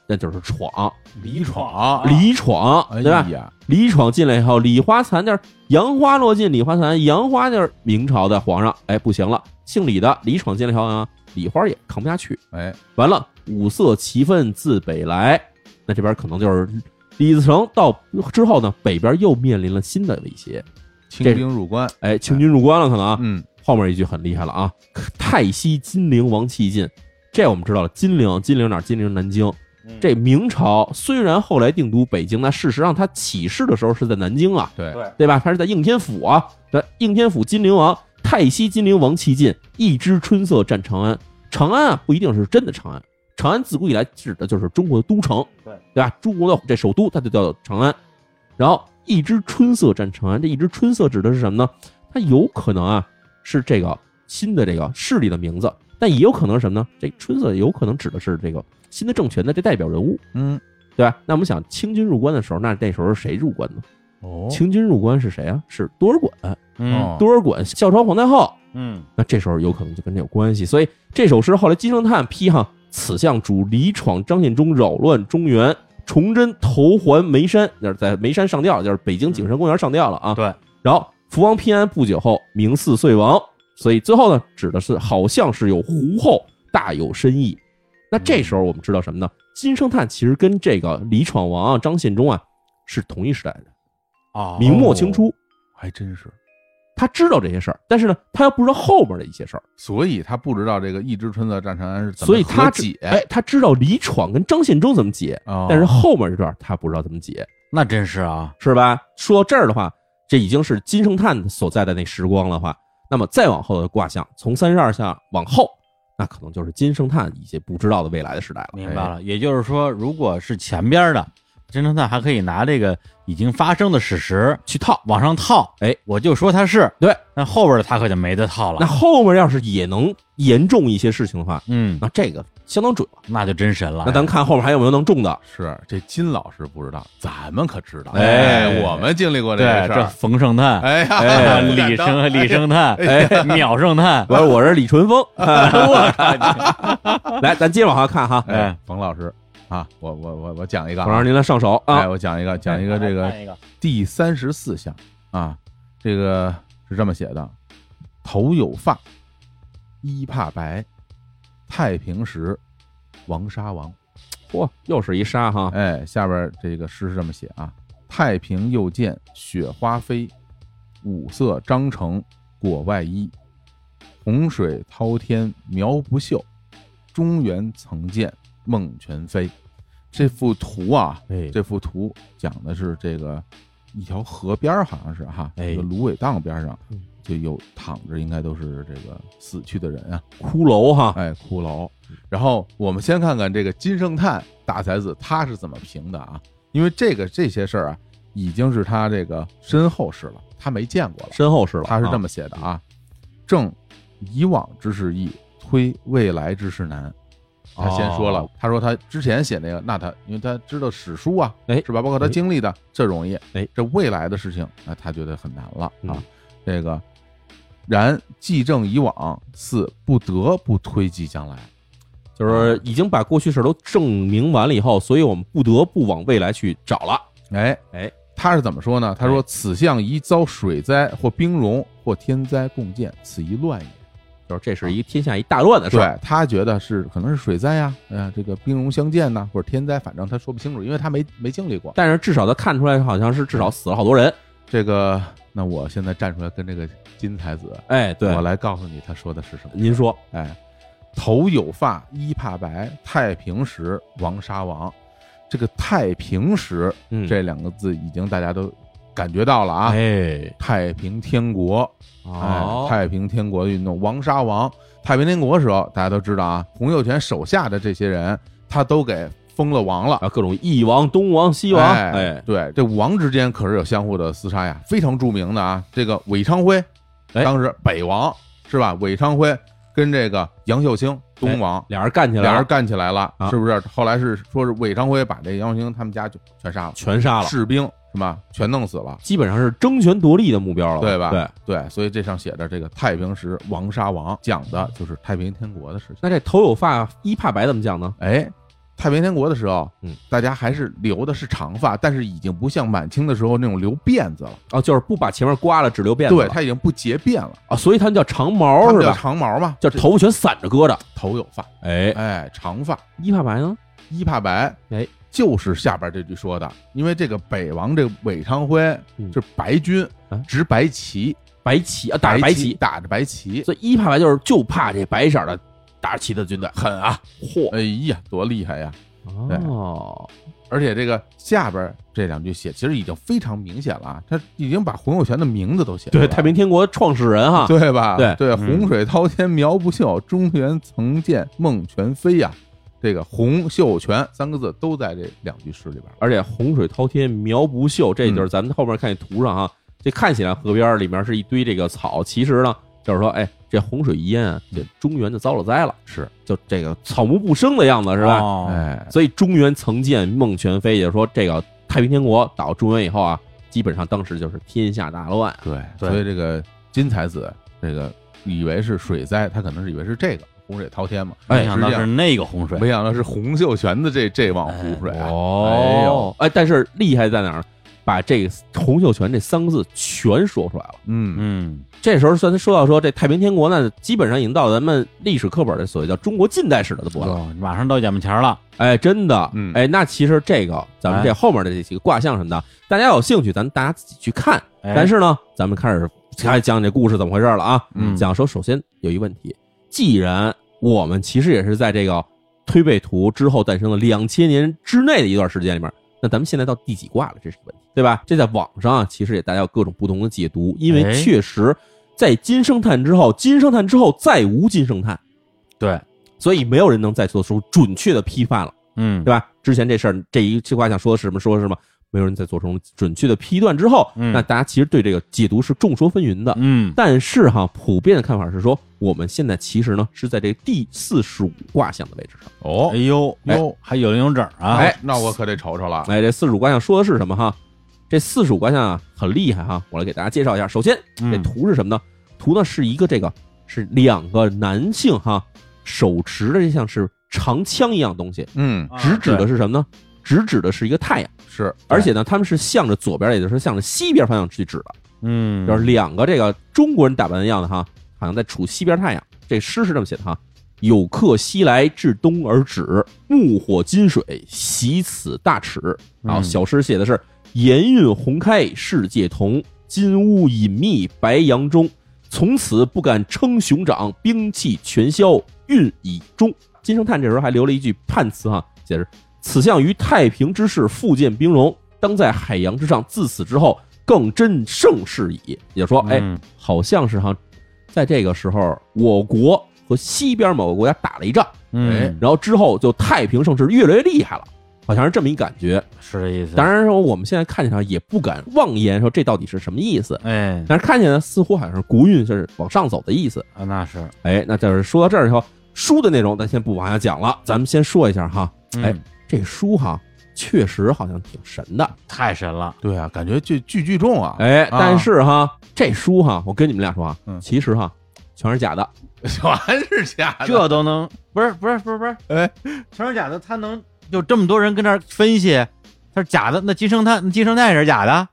那就是闯，李闯。李闯，哎对吧？呀，李闯进来以后，李花残就是杨花落尽，李花残，杨花就是明朝的皇上，哎，不行了，姓李的李闯进来以后呢，李花也扛不下去，哎，完了，五色齐奋自北来，那这边可能就是李自成到之后呢，北边又面临了新的威胁，清兵入关，哎，清军入关了，可能啊，嗯，后面一句很厉害了啊，泰西金陵王气尽，这我们知道了，金陵，金陵哪儿？金陵南京。嗯这明朝虽然后来定都北京，那事实上他起事的时候是在南京啊，对，对对吧？他是在应天府啊，对，应天府金陵王，泰西金陵王气尽，一枝春色占长安。长安啊，不一定是真的长安，长安自古以来指的就是中国的都城，对对吧？中国的这首都它就叫长安。然后一枝春色占长安，这一枝春色指的是什么呢？它有可能啊是这个新的这个势力的名字，但也有可能是什么呢？这春色有可能指的是这个新的政权的这代表人物，嗯，对吧？那我们想清军入关的时候，那那时候是谁入关呢？哦，清军入关是谁啊？是多尔衮，嗯哦多尔衮孝朝皇太后。嗯那这时候有可能就跟这有关系，所以这首诗后来金圣叹批哈，此项主李闯、张献忠扰乱中原，崇祯投还眉山，就是在眉山上吊，就是北京景山公园上吊了啊。对，然后福王偏安不久后，明四岁亡，所以最后呢，指的是好像是有胡后大有深意。那这时候我们知道什么呢？金圣叹其实跟这个李闯王啊、张献忠啊是同一时代的人，哦明末清初，还真是，他知道这些事儿，但是呢，他又不知道后边的一些事儿。所以他不知道这个一枝春色战长安是怎么所以他解，哎，他知道李闯跟张献忠怎么解，哦但是后面这段他不知道怎么解，那真是啊，是吧？说到这儿的话，这已经是金圣叹所在的那时光的话，那么再往后的卦象，从三十二象往后，那可能就是金圣叹一些不知道的未来的时代了。明白了。也就是说，如果是前边的金圣叹，还可以拿这个已经发生的史实去套，往上套，哎，我就说他是对。那后边的他可就没得套了那。后面要是也能严重一些事情的话，嗯，那这个相当准了。那就真神了。那咱看后面还有没有能中的？是这金老师不知道，咱们可知道。哎我们经历过这对这个事儿。冯圣叹，哎李圣李圣叹，哎，秒圣叹，我我是李淳风，我靠，来，咱接着往下看哈。哎，冯老师啊，我我我我讲一个啊，我让您来上手哎，啊。我讲一个，讲一个这个 第三十四项啊，这个是这么写的：头有发，衣怕白，太平时，王杀王。嚯，又是一杀哈。哎，下边这个诗是这么写啊：太平又见雪花飞，五色章程裹外衣，洪水滔天苗不秀，中原曾见孟全飞。这幅图啊，哎，这幅图讲的是这个一条河边儿好像是哈，哎这个芦苇荡边上嗯就有躺着，应该都是这个死去的人啊，骷髅哈。哎，骷髅。然后我们先看看这个金圣叹大才子他是怎么评的啊？因为这个这些事儿啊，已经是他这个身后事了，他没见过了。身后事了，他是这么写的啊：正以往之事易，推未来之事难。他先说了哦，他说他之前写那个，那他因为他知道史书啊，哎是吧？包括他哎经历的，这容易。哎，这未来的事情，那他觉得很难了啊嗯。这个，然既正以往，似不得不推及将来。就是已经把过去事都证明完了以后，所以我们不得不往未来去找了。哎哎，他是怎么说呢？他说：“此项宜遭水灾或冰融或天灾共见，此一乱也。”就是这是一天下一大乱的事儿。对他觉得是可能是水灾呀，哎呀，这个兵戎相见呐，或者天灾，反正他说不清楚，因为他没没经历过。但是至少他看出来，好像是至少死了好多人。这个，那我现在站出来跟这个金才子，哎，对我，来告诉你他说的是什么。您说，哎，头有发，衣怕白，太平时，王杀王。这个太平时嗯，这两个字已经大家都感觉到了啊。哎，太平天国，哎哦，，太平天国的运动，王杀王。太平天国时候，大家都知道啊，洪秀全手下的这些人，他都给封了王了。啊，各种翼王、东王、西王，哎哎，对，这王之间可是有相互的厮杀呀，非常著名的啊。这个韦昌辉，哎当时北王是吧？韦昌辉跟这个杨秀清东王俩人干起来了，俩人干起来了，啊是不是？后来是说是韦昌辉把这杨秀清他们家就全杀了，全杀了，士兵是吧？全弄死了。基本上是争权夺利的目标了，对吧对。对，所以这上写着这个太平时王杀王，讲的就是太平天国的事情。那这头有发一怕白怎么讲呢？哎，太平天国的时候，嗯，大家还是留的是长发，但是已经不像满清的时候那种留辫子了。哦，就是不把前面刮了，只留辫子。对，他已经不结辫了，啊，所以他们叫长毛是吧？长毛嘛，叫头发全散着搁着。头有发，哎，哎，长发，一怕白呢？一怕白，哎，就是下边这句说的，因为这个北王这个韦昌辉嗯是白军啊，执白旗，白旗啊，打着白旗，打着白旗，所以一怕白就是就怕这白色的打着旗的军队。狠啊！嚯！哎呀，多厉害呀！对哦，而且这个下边这两句写，其实已经非常明显了啊，他已经把洪秀全的名字都写对，太平天国创始人哈，对吧？对对，嗯洪水滔天苗不秀，中原曾见孟全飞呀。这个洪秀全三个字都在这两句诗里边。而且洪水滔天苗不秀，这就是咱们后面看这图上哈，这看起来河边里面是一堆这个草，其实呢就是说，哎，这洪水一淹啊，这中原就遭了灾了，是，就这个草木不生的样子是吧？哦哎，所以中原曾见孟全飞，也就是说，这个太平天国打到中原以后啊，基本上当时就是天下大乱。对，对所以这个金才子这个以为是水灾，他可能是以为是这个洪水滔天嘛，没想到是那个洪水，没想到是洪秀全的这这汪洪水啊！哦呦，哎，但是厉害在哪儿？把这个洪秀全这三个字全说出来了。嗯，嗯，这时候算说到说这太平天国呢，基本上已经到咱们历史课本的所谓叫中国近代史的部分了。哦马上到眼巴前了，哎，真的，嗯哎，那其实这个咱们这后面的这几个卦象什么的，大家有兴趣，咱大家自己去看。哎但是呢，咱们开始开始讲这故事怎么回事了啊？嗯讲说首先有一问题，既然我们其实也是在这个推背图之后诞生了两千年之内的一段时间里面，那咱们现在到第几卦了？这是个问题，对吧？这在网上啊，其实也大家有各种不同的解读，因为哎确实在金生炭之后，金生炭之后再无金生炭，对，所以没有人能再做出准确的批判了。嗯对，吧？之前这事儿，这一这卦想说的是什么？说的是什么？没有人再做出准确的批断之后，嗯那大家其实对这个解读是众说纷纭的。嗯，但是哈，普遍的看法是说，我们现在其实呢是在这第四十五卦象的位置上。哦哎，呦哟还有零有整啊，哎那我可得瞅瞅了。哎，这四十五卦象说的是什么哈？这四十五卦象啊很厉害哈，我来给大家介绍一下。首先，这嗯图是什么呢？图呢是一个这个是两个男性哈手持的这像是长枪一样东西，嗯，啊直指的是什么呢？直指的是一个太阳。是，而且呢，他们是向着左边，也就是向着西边方向去指的，嗯，就是两个这个中国人打扮的样子哈，好像在处西边太阳。这诗是这么写的哈：有客西来，至东而止，木火金水，习此大耻。然后嗯小诗写的是：盐运红开，世界同；金屋隐秘，白杨中。从此不敢称雄长，兵器全消，运已终。金圣叹这时候还留了一句判词哈，写着：此项于太平之势，复见兵戎，当在海洋之上。自此之后，更真盛世矣。也就说，哎，嗯好像是哈，在这个时候，我国和西边某个国家打了一仗，嗯，然后之后就太平盛世，越来越厉害了，好像是这么一感觉。是这意思。当，然说，我们现在看起来也不敢妄言说这到底是什么意思，哎，但是看起来似乎好像是国运是往上走的意思。啊，那是，哎，那就是说到这儿以后，书的内容咱先不往下讲了，咱们先说一下哈，嗯哎，这书哈确实好像挺神的，太神了，对啊，感觉巨巨巨重啊！哎，啊但是哈这书哈，我跟你们俩说啊，嗯其实哈全是假的。全是假的，这都能不是不是不是不是，哎，全是假的，他能有这么多人跟这儿分析，他是假的，那金生炭，那金生炭也是假的，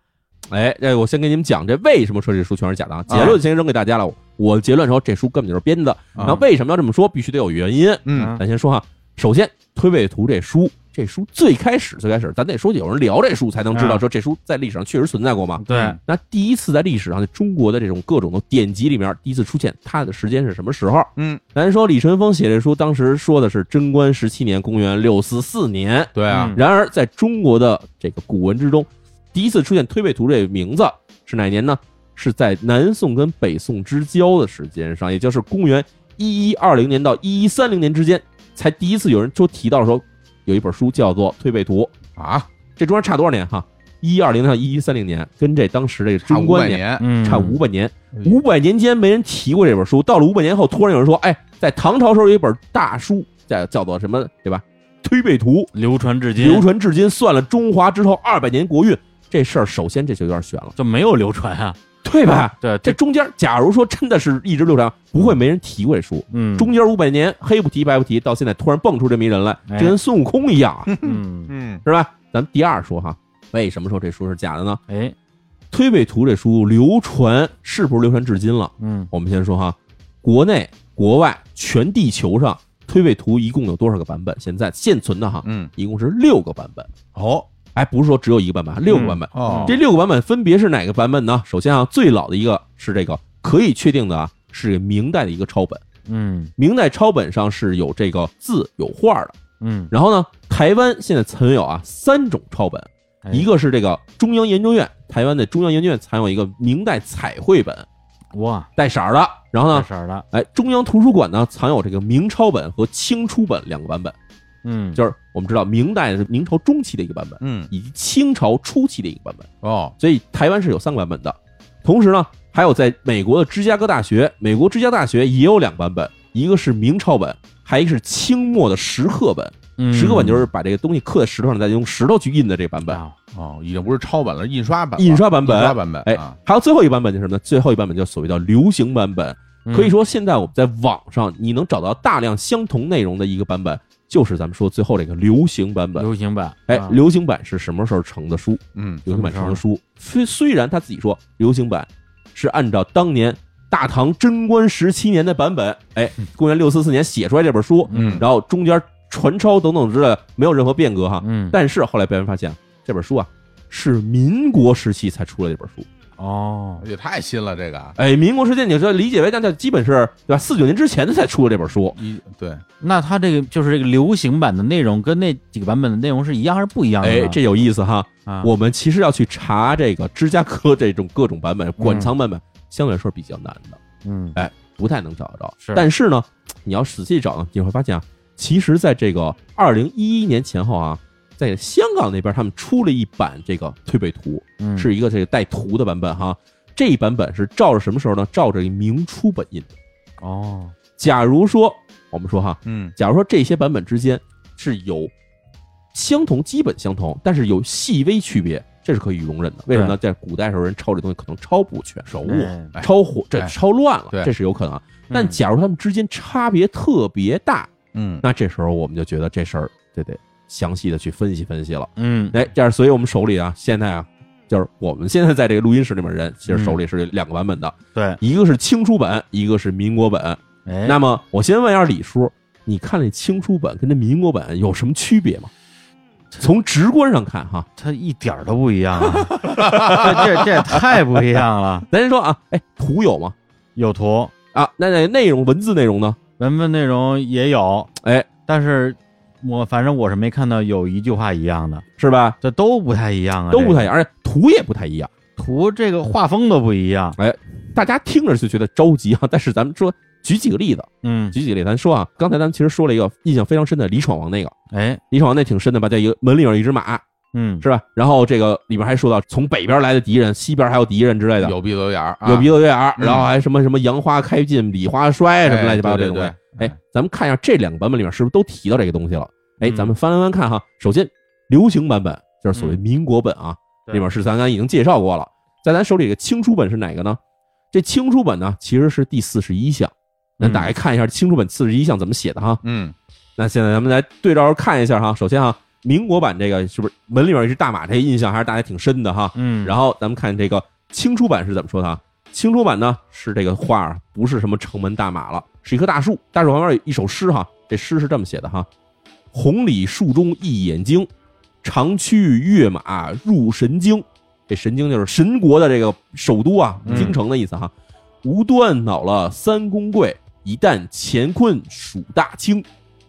哎，这我先给你们讲这为什么说这书全是假的啊？结论先扔给大家了。我结论说这书根本就是编的。啊然后为什么要这么说？必须得有原因。嗯咱先说哈，首先《推背图》这书，这书最开始最开始，咱得说有人聊这书才能知道啊说这书在历史上确实存在过嘛。对，那第一次在历史上，在中国的这种各种的典籍里面，第一次出现，它的时间是什么时候？嗯，咱说李淳风写这书，当时说的是贞观十七年，公元六四四年。对啊嗯，然而，在中国的这个古文之中，第一次出现推背图这个名字是哪年呢？是在南宋跟北宋之交的时间上，也就是公元一一二零年到一一三零年之间，才第一次有人说提到说有一本书叫做《推背图》，啊，这中间差多少年哈？一二零到一一三零年，跟这当时这个差五贞观年百年，嗯，差五百年，嗯。五百年间没人提过这本书，到了五百年后，突然有人说，哎，在唐朝时候有一本大书，叫叫做什么，对吧？《推背图》，流传至今，流传至今，算了中华之后二百年国运，这事儿首先这就有点悬了，就没有流传啊，对吧？对，这中间，假如说真的是一直流传，不会没人提过这书。嗯中间五百年黑不提白不提，到现在突然蹦出这么一人来，哎就跟孙悟空一样啊，嗯嗯是吧？咱第二说哈，为什么说这书是假的呢？哎《推背图》这书流传是不是流传至今了？嗯我们先说哈，国内、国外、全地球上，《推背图》一共有多少个版本？现在现存的哈，嗯，一共是六个版本。哦哎，不是说只有一个版本，六个版本。哦，这六个版本分别是哪个版本呢？首先啊，最老的一个是这个可以确定的啊，是明代的一个抄本。嗯明代抄本上是有这个字有画的。嗯，然后呢，台湾现在存有啊三种抄本，哎一个是这个中央研究院，台湾的中央研究院藏有一个明代彩绘本，哇，带色儿的。然后这呢，色儿的，哎，中央图书馆呢藏有这个明抄本和清初本两个版本，嗯，就是我们知道明代是明朝中期的一个版本，嗯以及清朝初期的一个版本。哦所以台湾是有三个版本的。同时呢，还有在美国的芝加哥大学，美国芝加哥大学也有两个版本，一个是明朝本，还有一个是清末的石刻本。嗯石刻本就是把这个东西刻在石头上，再用石头去印的这个版本。啊哦，已经不是抄本了，印刷版，印刷版本印刷版本，哎啊，还有最后一个版本就是什么呢？最后一个版本叫所谓叫流行版本。嗯可以说，现在我们在网上你能找到大量相同内容的一个版本，就是咱们说最后这个流行版本。流行版，哎啊，流行版是什么时候成的书？嗯流行版成的书，虽虽然他自己说流行版是按照当年大唐贞观十七年的版本，哎，公元六四四年写出来这本书，嗯然后中间传抄等等之类的没有任何变革哈。嗯，但是后来被人发现，这本书啊是民国时期才出了这本书。哦，也太新了，这个啊哎，民国时期你说理解为那就基本是对吧？四九年之前的才出的这本书。一对，那它这个就是这个流行版的内容跟那几个版本的内容是一样还是不一样的呢？哎，这有意思哈。啊，我们其实要去查这个芝加哥这种各种版本、馆藏版本，相对来说比较难的。嗯哎不太能找得着。是但是呢，你要仔细找呢，你会发现啊，其实在这个二零一一年前后啊，在香港那边他们出了一版这个推背图，嗯是一个这个带图的版本哈。这一版本是照着什么时候呢？照着明初本印的。哦，假如说我们说哈，嗯假如说这些版本之间是有相同，基本相同，但是有细微区别，这是可以容忍的。为什么呢？在古代时候人抄这东西可能抄不全，手误。抄火，这哎抄乱了，对这是有可能。但嗯假如他们之间差别特别大，嗯那这时候我们就觉得这事儿就得详细的去分析分析了。嗯哎，这样，所以我们手里啊，现在啊，就是我们现在在这个录音室里面人，其实手里是两个版本的，对，一个是清初本，一个是民国本。哎，那么我先问一下李叔，你看那清初本跟那民国本有什么区别吗？从直观上看哈，它一点都不一样啊，这这这也太不一样了。咱先说啊，哎，图有吗？有图，啊，那那内容文字内容呢？文字内容也有，哎，但是我反正我是没看到有一句话一样的，是吧？这都不太一样啊，都不太一样，而且图也不太一样。图这个画风都不一样。哎大家听着就觉得着急啊，但是咱们说举几个例子，嗯，举几个例子，咱说啊，刚才咱们其实说了一个印象非常深的李闯王那个，哎，李闯王那挺深的吧，在一个门里有一只马，嗯，是吧？然后这个里边还说到从北边来的敌人，西边还有敌人之类的，有鼻子有眼儿，啊有鼻子有眼儿，嗯然后还什么什么杨花开尽，李花衰什么乱七八糟这种东西。对，哎，咱们看一下这两个版本里面是不是都提到这个东西了？哎，嗯咱们翻翻翻看哈。首先，流行版本就是所谓民国本啊，对里面是咱刚才已经介绍过了。在咱手里的清初本是哪个呢？这清初本呢，其实是第四十一项。咱打开看一下清初本四十一项怎么写的哈。嗯那现在咱们来对照着看一下哈。首先哈，民国版这个是不是门里面有一只大马？这印象还是大家挺深的哈。嗯，然后咱们看这个清初版是怎么说的啊？清初版呢是这个画儿不是什么城门大马了，是一棵大树，大树旁边有一首诗哈，这诗是这么写的哈：红李树中一眼睛，长驱跃马入神经。这神经就是神国的这个首都啊，嗯京城的意思哈。无端恼了三公贵，一旦乾坤属大清。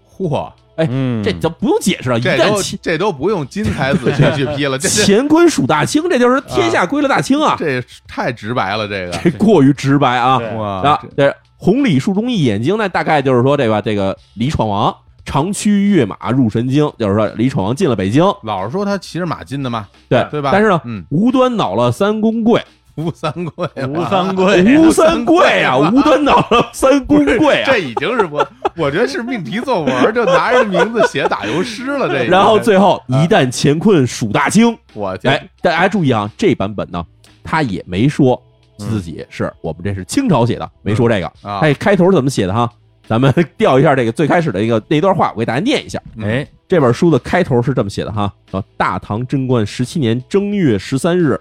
嚯，嗯，这就不用解释了，一这都这都不用金才子去去批了，这这乾坤属大清，这就是天下归了大清啊！这太直白了，这个这过于直白啊！对哇啊，这红李树中一眼睛，那大概就是说这个这个李闯王长驱跃马入神经，就是说李闯王进了北京，老是说他骑着马进的嘛，对对吧？但是呢，嗯，无端恼了三公贵，吴三桂，吴三桂吴三桂啊，吴端恼了三公贵啊这。已经是我，我觉得是命题作文，就拿人名字写打油诗了。这然后最后一旦乾坤数大清，我天哎，大家注意啊，这版本呢，他也没说自己是我们这是清朝写的，没说这个。啊，哎，开头怎么写的哈？咱们调一下这个最开始的一个那段话，我给大家念一下。嗯哎，这本书的开头是这么写的哈：说大唐贞观十七年正月十三日，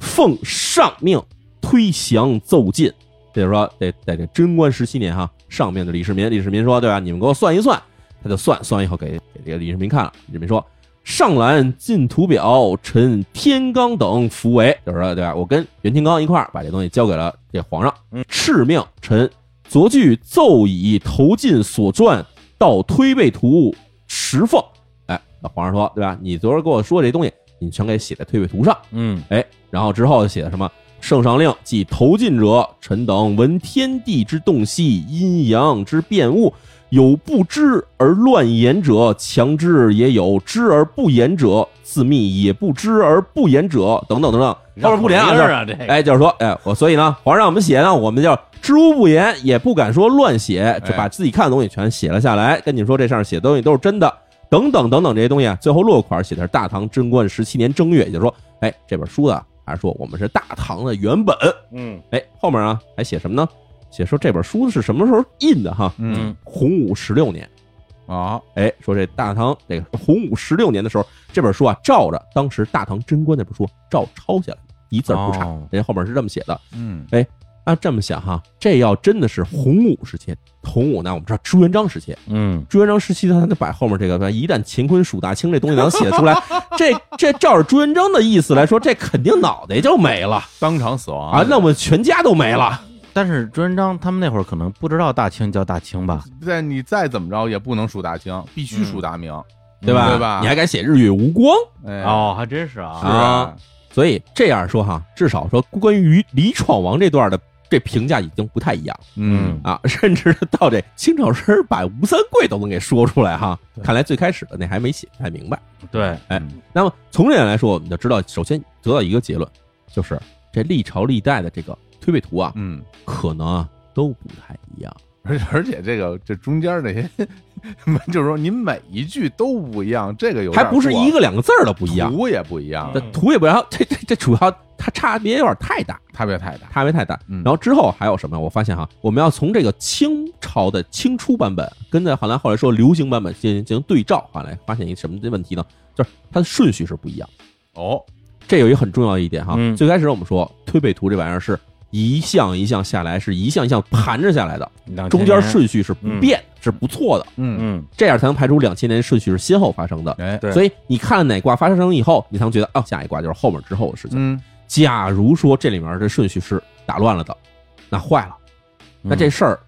奉上命推降奏进。这就是说，得在这贞观十七年哈，上面的李世民，李世民说，对吧？你们给我算一算，他就算算完以后给给这个李世民看了。李世民说：“上览进图表，臣天罡等服为。”就是说，对吧？我跟袁天罡一块儿把这东西交给了这皇上，嗯敕命臣昨具奏以投进所传到推背图十奉。哎，那皇上说，对吧？你昨儿跟我说这东西，你全给写在推背图上。嗯哎，然后之后写的什么？圣上令即投进者，臣等闻天地之动息，阴阳之变物，有不知而乱言者，强之也有；知而不言者，自密也不知而不言者，等等等等。后面不连啊，就是啊，这个哎，就是说，哎，我所以呢，皇上让我们写呢，我们叫知无不言，也不敢说乱写，就把自己看的东西全写了下来，跟你说这上面写的东西都是真的，等等等等这些东西啊，最后落款写的是大唐贞观十七年正月，也就是说，哎，这本书啊，还是说我们是大唐的原本，嗯哎，后面啊还写什么呢？写说这本书是什么时候印的哈？嗯洪武十六年。啊，哎，说这大唐这个洪武十六年的时候，这本书啊，照着当时大唐贞观那本书照抄下来，一字儿不差。哦人家后面是这么写的。嗯啊，这么想哈，这要真的是洪武时期，洪武呢，我们知道朱元璋时期，嗯朱元璋时期他，他得摆后面这个一旦乾坤数大清这东西能写出来，这这照着朱元璋的意思来说，这肯定脑袋就没了当场死亡啊，那我们全家都没了。但是朱元璋他们那会儿可能不知道大清叫大清吧？对你再怎么着也不能数大清，必须数大明，对吧？对吧你还敢写日月无光？哎，哦，还真是是啊，啊，所以这样说哈，至少说关于李闯王这段的这评价已经不太一样。嗯。啊，甚至到这清朝时把吴三桂都能给说出来哈。看来最开始的那还没写太明白。对，哎嗯那么从这点来说，我们就知道，首先得到一个结论，就是这历朝历代的这个推背图啊，嗯，可能啊都不太一样。而且而且这个这中间那些，就是说您每一句都不一样，这个有还不是一个两个字儿的不一样，图也不一样。这，图也不一样，这这这主要它差别有点太大，差别太大。差别太大。嗯然后之后还有什么？我发现哈，我们要从这个清朝的清初版本跟在后来后来说流行版本进行进行对照，后来发现一个什么的问题呢？就是它的顺序是不一样。哦，这有一个很重要的一点哈，嗯最开始我们说推背图这玩意儿是一项一项下来，是一项一项盘着下来的，两千中间年顺序是不变，是不错的，嗯，嗯这样才能排除两千年顺序是先后发生的。哎，对所以你看了哪卦发生以后，你才能觉得哦，下一卦就是后面之后的事情。嗯，假如说这里面的顺序是打乱了的，那坏了，那这事儿，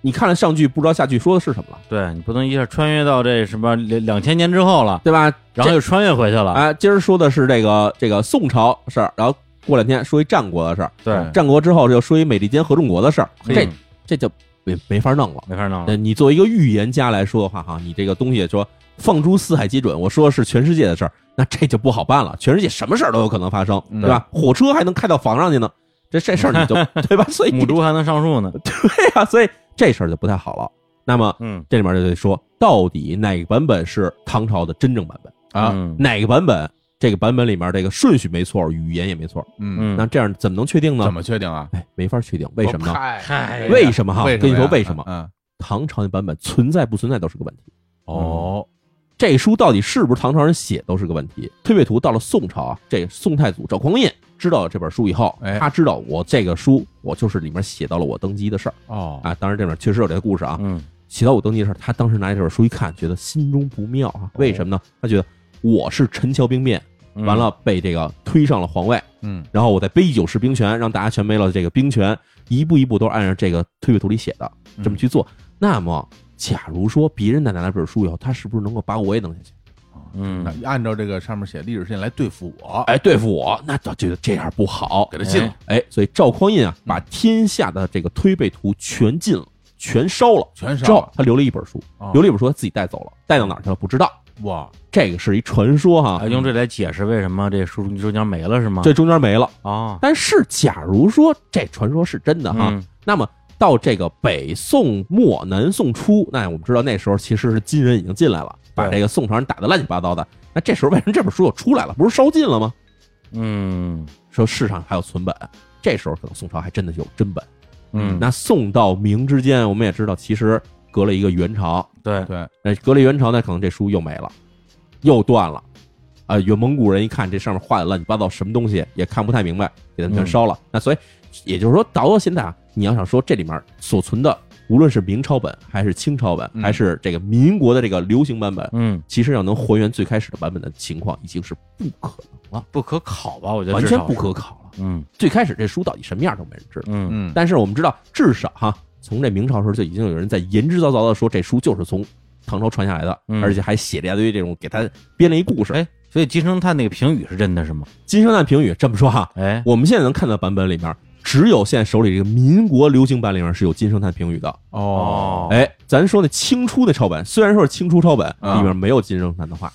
你看了上句不知道下句说的是什么了，对你不能一下穿越到这什么两两千年之后了，对吧？然后又穿越回去了，啊，今儿说的是这个这个宋朝事儿，然后过两天说一战国的事儿，对，战国之后又说一美利坚合众国的事儿，这嗯。这就没没法弄了。没法弄了，你作为一个预言家来说的话，哈，你这个东西说放诸四海皆准，我说的是全世界的事儿，那这就不好办了。全世界什么事儿都有可能发生，嗯对吧？火车还能开到房上去呢，这这事儿你就 对吧？所以母猪还能上树呢，对呀、所以这事儿就不太好了。那么嗯这里面就得说，到底哪个版本是唐朝的真正版本？啊，嗯哪个版本？这个版本里面这个顺序没错，语言也没错。嗯，嗯，那这样怎么能确定呢怎？么确定啊？哎，没法确定，为什么呢？为什么哈？为跟你说为什么？嗯，唐朝的版本存在不存在都是个问题。哦，这书到底是不是唐朝人写都是个问题。推背图到了宋朝啊，这宋太祖赵匡胤知道了这本书以后，哎他知道我这个书我就是里面写到了我登基的事儿哦，啊。当然这里面确实有这个故事啊，嗯写到我登基的事儿，他当时拿这本书一看，觉得心中不妙啊。为什么呢？他觉得我是陈桥兵变，嗯完了被这个推上了皇位，嗯，然后我再杯酒释兵权，让大家全没了这个兵权，一步一步都是按照这个推背图里写的嗯这么去做。那么，假如说别人再拿来本书以后，他是不是能够把我也弄下去？嗯那按照这个上面写历史事件来对付我，哎，对付我，那倒觉得这样不好给。他禁了，哎，所以赵匡胤啊，把天下的这个推背图全禁了，全烧了。全之后烧他留了一本书，了，留了一本书他自己带走了，带到哪儿去了不知道。哇，这个是一传说哈啊，，用这来解释为什么这书中间没了是吗？这中间没了。啊，但是假如说这传说是真的哈，嗯那么到这个北宋末南宋初，那我们知道那时候其实是金人已经进来了，把这个宋朝人打得乱七八糟的。那这时候为什么这本书又出来了？不是烧尽了吗？嗯说世上还有存本，这时候可能宋朝还真的有真本。嗯，那宋到明之间，我们也知道，其实隔了一个元朝，对，对，那隔了元朝，那可能这书又没了，又断了。啊，有蒙古人一看这上面画的乱七八糟什么东西，也看不太明白，给他们全烧了。那所以也就是说，到现在啊，你要想说这里面所存的，无论是明朝本还是清朝本，嗯还是这个民国的这个流行版本，嗯，其实要能还原最开始的版本的情况，已经是不可能了，不可考吧？我觉得完全不至少是可考了。嗯最开始这书到底什么样都没人知道。嗯嗯，但是我们知道，至少哈，从这明朝时候就已经有人在言之凿凿的说这书就是从唐朝传下来的，嗯而且还写了一大堆这种给他编了一故事。哎，所以金圣叹那个评语是真的是吗？金圣叹评语这么说哈，哎，我们现在能看到版本里面，只有现在手里这个民国流行版里面是有金圣叹评语的。哦，哎，咱说那清初的抄本，虽然说是清初抄本，啊里面没有金圣叹的话，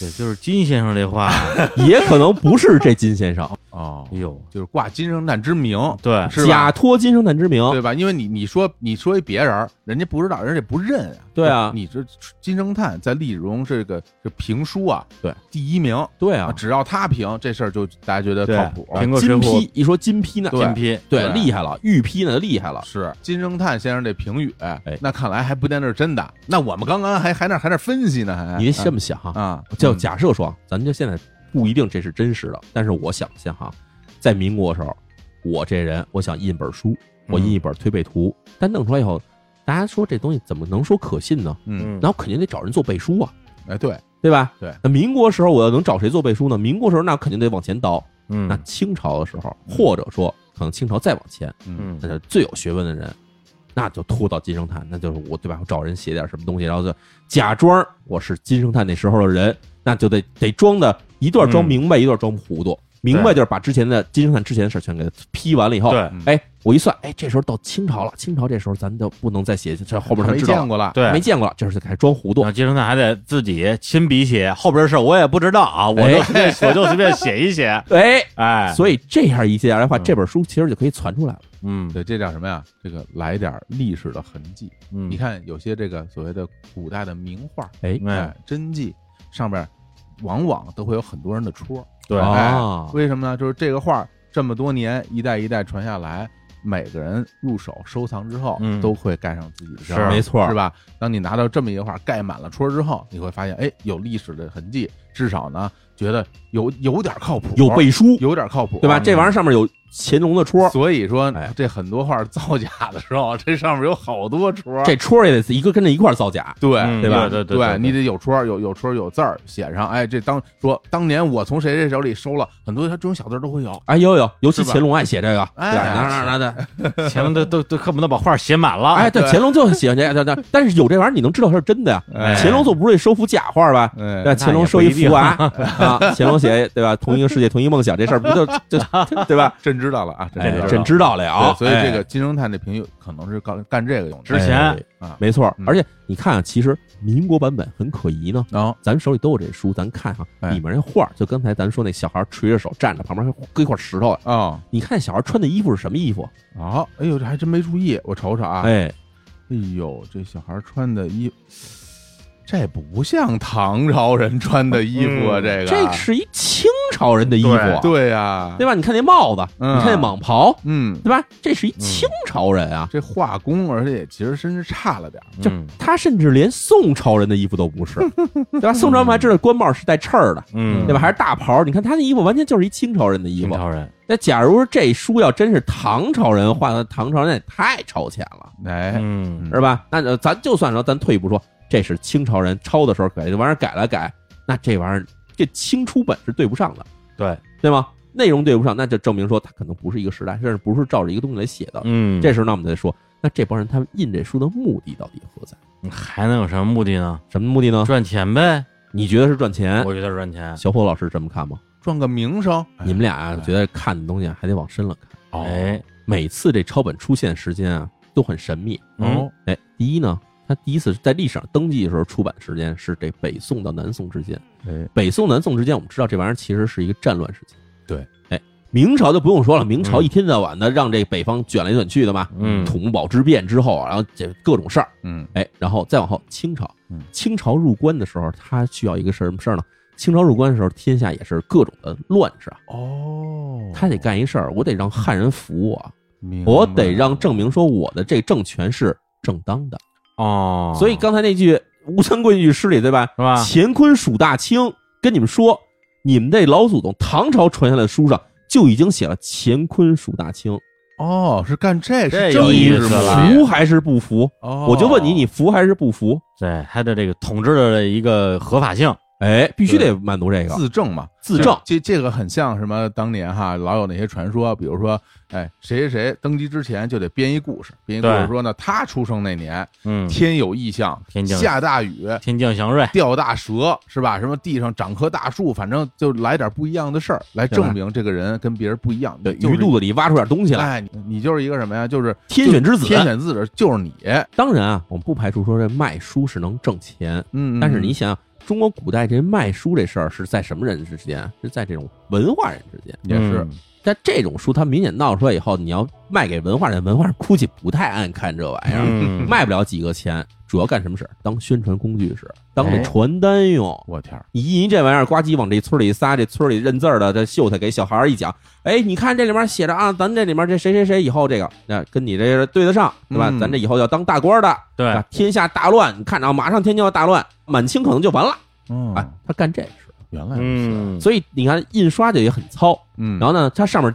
对，就是金先生这话，也可能不是这金先生 哦哎，呦，就是挂金圣叹之名，对，是假托金圣叹之名。对吧？因为你你说你说一别人儿，人家不知道，人家不认啊。对啊你这金圣叹在历史中这个这评书啊，对第一名对啊，只要他评这事儿，就大家觉得靠谱。评过水金批一说金批呢，对金批，对对厉害了，玉批呢厉害了。是金圣叹先生这评语，哎那看来还不见得是真的。那我们刚刚还还那还那分析呢，还你得这么想哈，啊，就嗯。假设说，咱就现在不一定这是真实的，但是我想象哈，在民国时候，我这人我想印本书，我印一本推背图，但弄出来以后，大家说这东西怎么能说可信呢？嗯，那我肯定得找人做背书啊，哎对，对吧？对。那民国时候我要能找谁做背书呢？民国时候那肯定得往前倒，嗯，那清朝的时候，或者说可能清朝再往前，嗯。嗯那是最有学问的人，那就拖到金圣叹，那就是我对吧？我找人写点什么东西，然后就假装我是金圣叹那时候的人，那就得得装的一段装嗯明白，一段装糊涂。明白就是把之前的金圣叹之前的事全给他批完了以后，对嗯哎，我一算，哎，这时候到清朝了，清朝这时候咱就不能再写，这后边他没见过了，对，没见过了，这时就开始装糊涂。金圣叹还得自己亲笔写，后边的事我也不知道啊，我就哎随便我就随便写一写，哎，哎，所以这样一下来的话，嗯这本书其实就可以传出来了。嗯对，这叫什么呀？这个来点历史的痕迹。嗯，你看有些这个所谓的古代的名画，哎，哎哎，真迹上面往往都会有很多人的戳。对，为什么呢？就是这个画这么多年一代一代传下来，每个人入手收藏之后，嗯都会盖上自己的章，是没错是吧？当你拿到这么一个画盖满了戳之后，你会发现，哎，有历史的痕迹，至少呢，觉得有有点靠谱，有背书，有点靠谱，对吧？嗯这玩意儿上面有乾隆的戳，所以说哎，这很多画造假的时候，这上面有好多戳，这戳也得一个跟着一块造假。对嗯对吧对对对，你得有戳，有有戳，有字儿写上，哎，这当说当年我从谁谁手里收了很多，他这种小字都会有，哎，有有，尤其乾隆爱写这个，哎对吧哪哪哪的，乾隆都都都恨不得把画写满了，哎，对，乾隆就喜欢这个，对对。但是有这玩意儿，你能知道它是真的呀？哎乾隆总不会收幅假画吧？哎对吧，乾隆收一福娃 啊，乾隆写对吧？同一个世界，同一个梦想，这事儿不就就对吧？真知道了啊，真知道，了哎真知道了啊！对所以这哎个金圣叹这评语可能是干干这个用的，之前没错嗯，而且你看啊，其实民国版本很可疑呢。啊咱手里都有这书，咱看哈，哎里面那画，就刚才咱说那小孩垂着手站着，旁边还搁一块石头。啊，你看小孩穿的衣服是什么衣服？啊，哎呦，这还真没注意，我瞅瞅啊，哎，哎呦，这小孩穿的衣，这不像唐朝人穿的衣服啊，嗯这个。这是一清朝人的衣服，对。呀，对吧？你看那帽子，嗯。你看那蟒袍，嗯，对吧？这是一清朝人啊，这画工，而且也其实甚至差了点儿，就嗯。他甚至连宋朝人的衣服都不是，对吧？宋朝人还知道官帽是带翅儿的，嗯，对吧？还是大袍，你看他那衣服完全就是一清朝人的衣服。清朝人，那假如说这书要真是唐朝人画的，唐朝人也太超前了，哎，嗯。是吧？那呃咱就算说咱退一步说，这是清朝人抄的时候改这玩意儿改了改，那这玩意儿这清初本是对不上的，对，对吗？内容对不上，那就证明说它可能不是一个时代，甚至不是照着一个东西来写的。嗯，这时候，那我们再说，那这帮人他们印这书的目的到底何在？还能有什么目的呢？什么目的呢？赚钱呗，你觉得是赚钱？我觉得是赚钱。小伙老师这么看吗？赚个名声，哎你们俩啊，觉得看的东西还得往深了看。哦哎，每次这抄本出现时间啊，都很神秘。哦，哎，第一呢，它第一次在历史上登记的时候出版时间是这北宋到南宋之间。哎，北宋南宋之间，我们知道这玩意儿其实是一个战乱时期。对，哎，明朝就不用说了，明朝一天到晚的让这北方卷来卷去的嘛。嗯土木堡之变之后，然后这各种事儿，嗯哎，然后再往后，清朝嗯，清朝入关的时候，他需要一个事儿，什么事儿呢？清朝入关的时候，天下也是各种的乱世啊，哦，他得干一事儿，我得让汉人服我，我得让证明说我的这政权是正当的。哦，所以刚才那句吴三桂那句诗里，对吧？是吧？乾坤数大清，跟你们说，你们这老祖宗唐朝传下来的书上就已经写了乾坤数大清，哦，是干这这是正有意思义之母了服还是不服？哦，我就问你，你服还是不服？对他的这个统治的一个合法性，哎，必须得满足这个自证嘛，自证。这这个很像什么？当年哈老有那些传说，比如说，哎，谁谁谁登基之前就得编一故事，编一故事说呢，他出生那年嗯，天有异象，天降下大雨，天降祥瑞，掉大蛇是吧？什么地上长棵大树，反正就来点不一样的事儿，来证明这个人跟别人不一样。对，鱼肚子里挖出点东西来。哎，你你就是一个什么呀？就是天选之子天选之子就是你。当然啊，我们不排除说这卖书是能挣钱，嗯，但是你想想，中国古代这卖书这事儿是在什么人之间？是在这种文化人之间。也是但这种书它明显闹出来以后，你要卖给文化人，文化人估计不太爱看这玩意儿，嗯 卖不了几个钱。主要干什么使？当宣传工具使，当这哎传单用。我天儿，你印一这玩意儿，呱唧往这村里一撒，这村里认字儿的这秀才给小孩儿一讲，哎，你看这里面写着啊，咱这里面这谁谁谁以后这个，那跟你这个对得上，对吧？嗯咱这以后要当大官的，对吧？天下大乱，你看着马上天就要大乱，满清可能就完了。嗯哎，他干这事，原来如此，嗯，所以你看印刷就也很糙。嗯，然后呢，它上面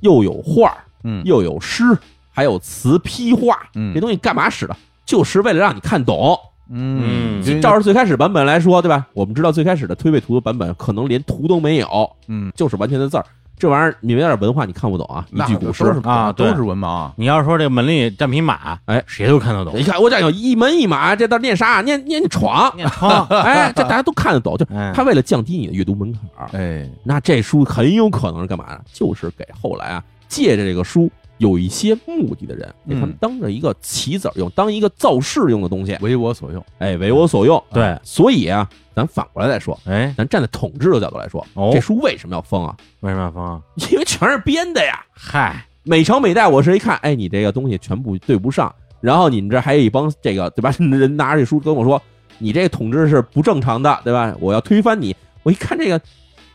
又有画儿，嗯又有诗，还有词批画，嗯这东西干嘛使的？就是为了让你看懂。嗯，嗯照着最开始版本来说，对吧？我们知道最开始的推背图的版本可能连图都没有，嗯，就是完全的字儿。这玩意儿你没点文化，你看不懂啊！一句古诗，啊都是文盲啊。你要是说这个门里站匹马，哎谁都看得懂你，看我这有一门一马，这到念啥？念念闯。哎，这大家都看得懂。就哎他为了降低你的阅读门槛，哎，那这书很有可能是干嘛的？就是给后来啊借着这个书有一些目的的人，给他们嗯当着一个棋子儿用，当一个造势用的东西，为我所用。哎，为我所用。对，所以啊，咱反过来再说，哎，咱站在统治的角度来说，哦这书为什么要封啊？为什么要封啊？因为全是编的呀。嗨，每朝每代，我是一看，哎，你这个东西全部对不上，然后你们这还有一帮这个对吧？人拿着这书跟我说，你这个统治是不正常的，对吧？我要推翻你。我一看这个，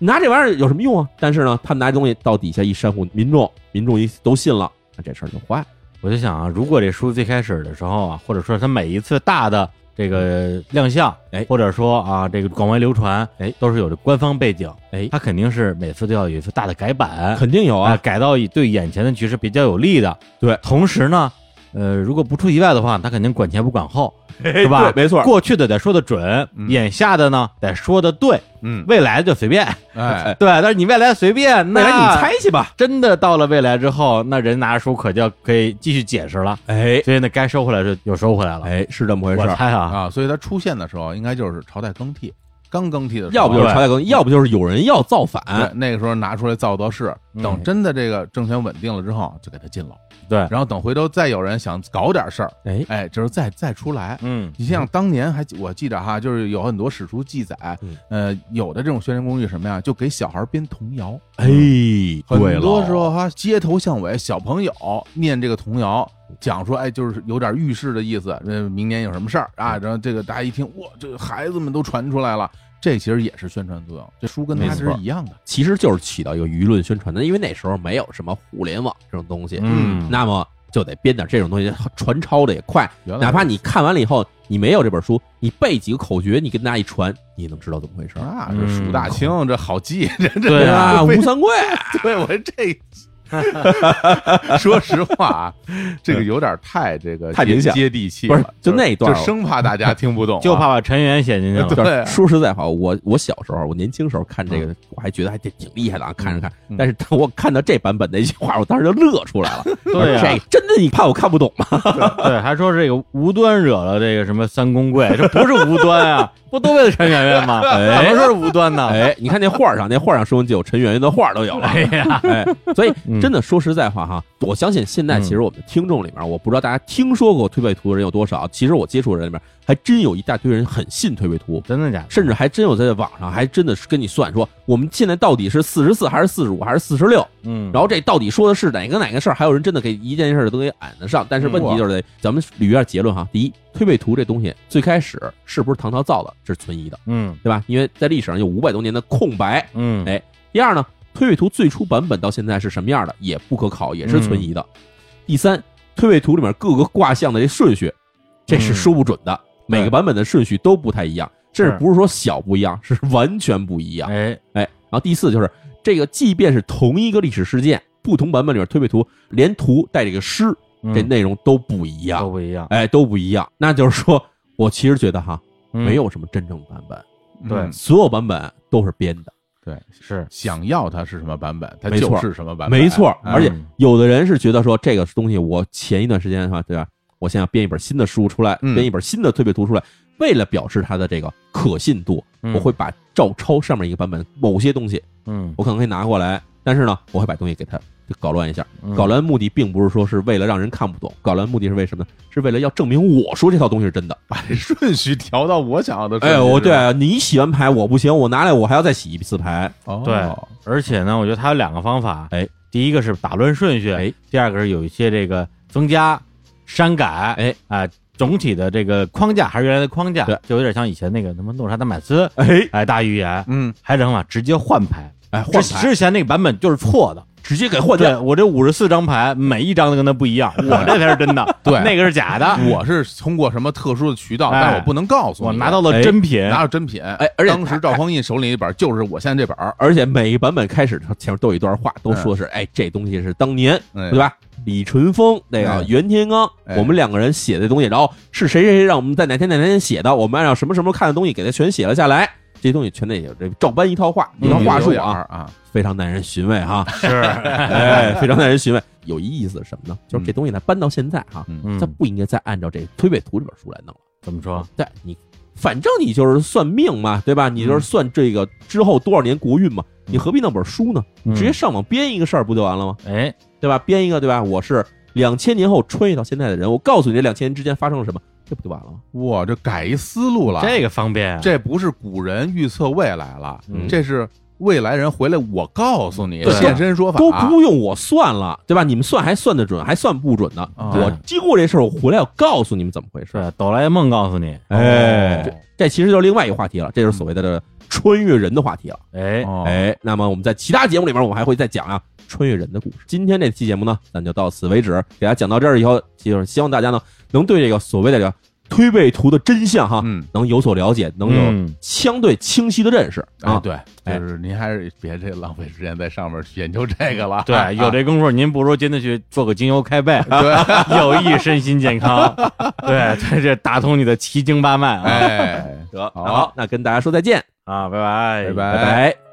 拿这玩意儿有什么用啊？但是呢，他拿这东西到底下一煽乎民众，民众一都信了，那这事儿就坏了。我就想啊，如果这书最开始的时候啊，或者说它每一次大的这个亮相，哎或者说啊这个广为流传，哎，都是有着官方背景，哎它肯定是每次都要有一次大的改版，肯定有啊，啊，改到以对眼前的局势比较有利的。对同时呢，呃，如果不出意外的话，他肯定管前不管后，是吧？对没错。过去的得说的准，嗯眼下的呢得说的对，嗯，未来的就随便。哎，对，但是你未来随便，未来你猜去吧。真的到了未来之后，那人拿着书可就可以继续解释了，哎所以那，该收回来就又收回来了。哎，是这么回事。我猜啊，啊，所以他出现的时候，应该就是朝代更替，刚更替的时候，要不就是朝代更，要不就是有人要造反。那个时候拿出来造造势，嗯等真的这个政权稳定了之后，就给他禁了。对，然后等回头再有人想搞点事儿，哎，哎，就是再再出来。嗯，你像当年还我记得哈，就是有很多史书记载嗯，呃，有的这种宣传工具什么呀，就给小孩编童谣。哎，对很多时候哈，街头巷尾小朋友念这个童谣，讲说，哎，就是有点预示的意思，呃，明年有什么事儿啊？然后这个大家一听，哇，这个孩子们都传出来了，这其实也是宣传作用，这书跟它是没错一样的。其实就是起到一个舆论宣传的，因为那时候没有什么互联网这种东西，嗯那么就得编点这种东西，传抄的也快。哪怕你看完了以后，你没有这本书，你背几个口诀，你跟大家一传，你也能知道怎么回事儿。啊，这数大清，这好记，这这对啊啊，吴三桂，对我这，说实话啊，这个有点太这个太明显接地气不是了，就那一段就生怕大家听不懂啊，就怕把陈元写进去了。对啊说实在话，我我小时候，我年轻时候看这个，我还觉得还挺挺厉害的啊，看着看嗯。但是当我看到这版本的一句话，我当时就乐出来了。对呀这真的你怕我看不懂吗？对，还说这个无端惹了这个什么三公贵，这不是无端啊，不都为了陈圆圆吗？哎什么是无端呢？哎，你看那画儿上，那画儿上《说文记》有陈圆圆的画儿都有了。哎呀，哎，所以嗯真的说实在话哈，我相信现在其实我们的听众里面，我不知道大家听说过推背图的人有多少。其实我接触的人里面，还真有一大堆人很信推背图，真的假的？甚至还真有在网上还真的是跟你算说，我们现在到底是四十四还是四十五还是四十六？嗯，然后这到底说的是哪个哪个事儿？还有人真的给一件事儿都给俺得上。但是问题就是得，咱们捋一下结论哈。第一，推背图这东西最开始是不是唐朝造的，这是存疑的，嗯对吧？因为在历史上有五百多年的空白。嗯，哎第二呢，推背图最初版本到现在是什么样的，也不可考，也是存疑的。第三，推背图里面各个卦象的这顺序，这是说不准的，每个版本的顺序都不太一样，甚至是不是说小不一样，是完全不一样。哎，哎，然后第四就是这个，即便是同一个历史事件，不同版本里面推背图连图带这个诗，嗯这内容都不一样，都不一样，哎，都不一样。那就是说，我其实觉得哈，嗯没有什么真正版本，对。嗯。所有版本都是编的。对，是想要它是什么版本，它就是什么版本，没错，哎而且嗯有的人是觉得说这个东西，我前一段时间是吧，对吧？我现在编一本新的书出来，嗯。编一本新的推背图出来，为了表示它的这个可信度，嗯。我会把照抄上面一个版本某些东西，嗯，我可能可以拿过来，但是呢，我会把东西给它搞乱一下。嗯搞乱目的并不是说是为了让人看不懂，搞乱目的是为什么呢？是为了要证明我说这套东西是真的。把这顺序调到我想要的。哎，我对啊你洗完牌我不行，我拿来我还要再洗一次牌。哦对而且呢，我觉得它有两个方法，哎，第一个是打乱顺序，哎，第二个是有一些这个增加、删改，哎啊，总体的这个框架还是原来的框架，对，就有点像以前那个什么诺查丹麦斯，哎哎，大预言，嗯，还有一种方法直接换牌，哎，换之牌。之前那个版本就是错的，直接给换对掉。我这五十四张牌，每一张都跟它不一样，我这才是真的，对。那个是假的，我是通过什么特殊的渠道，哎。但我不能告诉你，我拿到了哎真品，拿到真品。哎而且当时赵匡胤手里那本就是我现在这本儿，而且每一版本开始前面都有一段话，都说是哎，这东西是当年哎。对吧？李淳风那个哎。袁天罡，哎。我们两个人写的东西，然后是谁谁谁让我们在哪天哪天写的，我们按照什么什么看的东西给他全写了下来，这些东西全得有这照搬一套话，一套嗯话术啊，啊，非常耐人寻味哈，是，哎，非常耐人寻味。有一意思什么呢？就是这东西呢搬到现在哈，它不应该再按照这推背图这本书来弄了。怎么说？对你，反正你就是算命嘛，对吧？你就是算这个之后多少年国运嘛，你何必弄本书呢？嗯直接上网编一个事儿不就完了吗？哎，对吧？编一个对吧？我是两千年后穿越到现在的人，我告诉你这两千年之间发生了什么，这不就完了吗？哇，这改一思路了，这个方便啊，这不是古人预测未来了，嗯这是未来人回来，我告诉你对现身说法，都不用我算了，对吧？你们算还算得准，还算不准呢。啊我经过这事儿，我回来我告诉你们怎么回事。是哆啦 A 梦告诉你，哎，哦这这其实就是另外一个话题了，这就是所谓的这个穿越人的话题了。哎，哦哎，那么我们在其他节目里面，我们还会再讲啊穿越人的故事。今天这期节目呢，咱就到此为止，给大家讲到这儿以后，就是希望大家呢能对这个所谓的这个推背图的真相哈，嗯，能有所了解，能有嗯。相对清晰的认识啊。，哎对，哎。就是您还是别这浪费时间在上面研究这个了，对，有这功夫，您不如真的去做个精油开背，对，有益身心健康。对，这这打通你的奇经八脉啊！哎，得好。好，那跟大家说再见，啊，拜拜，拜拜。拜拜。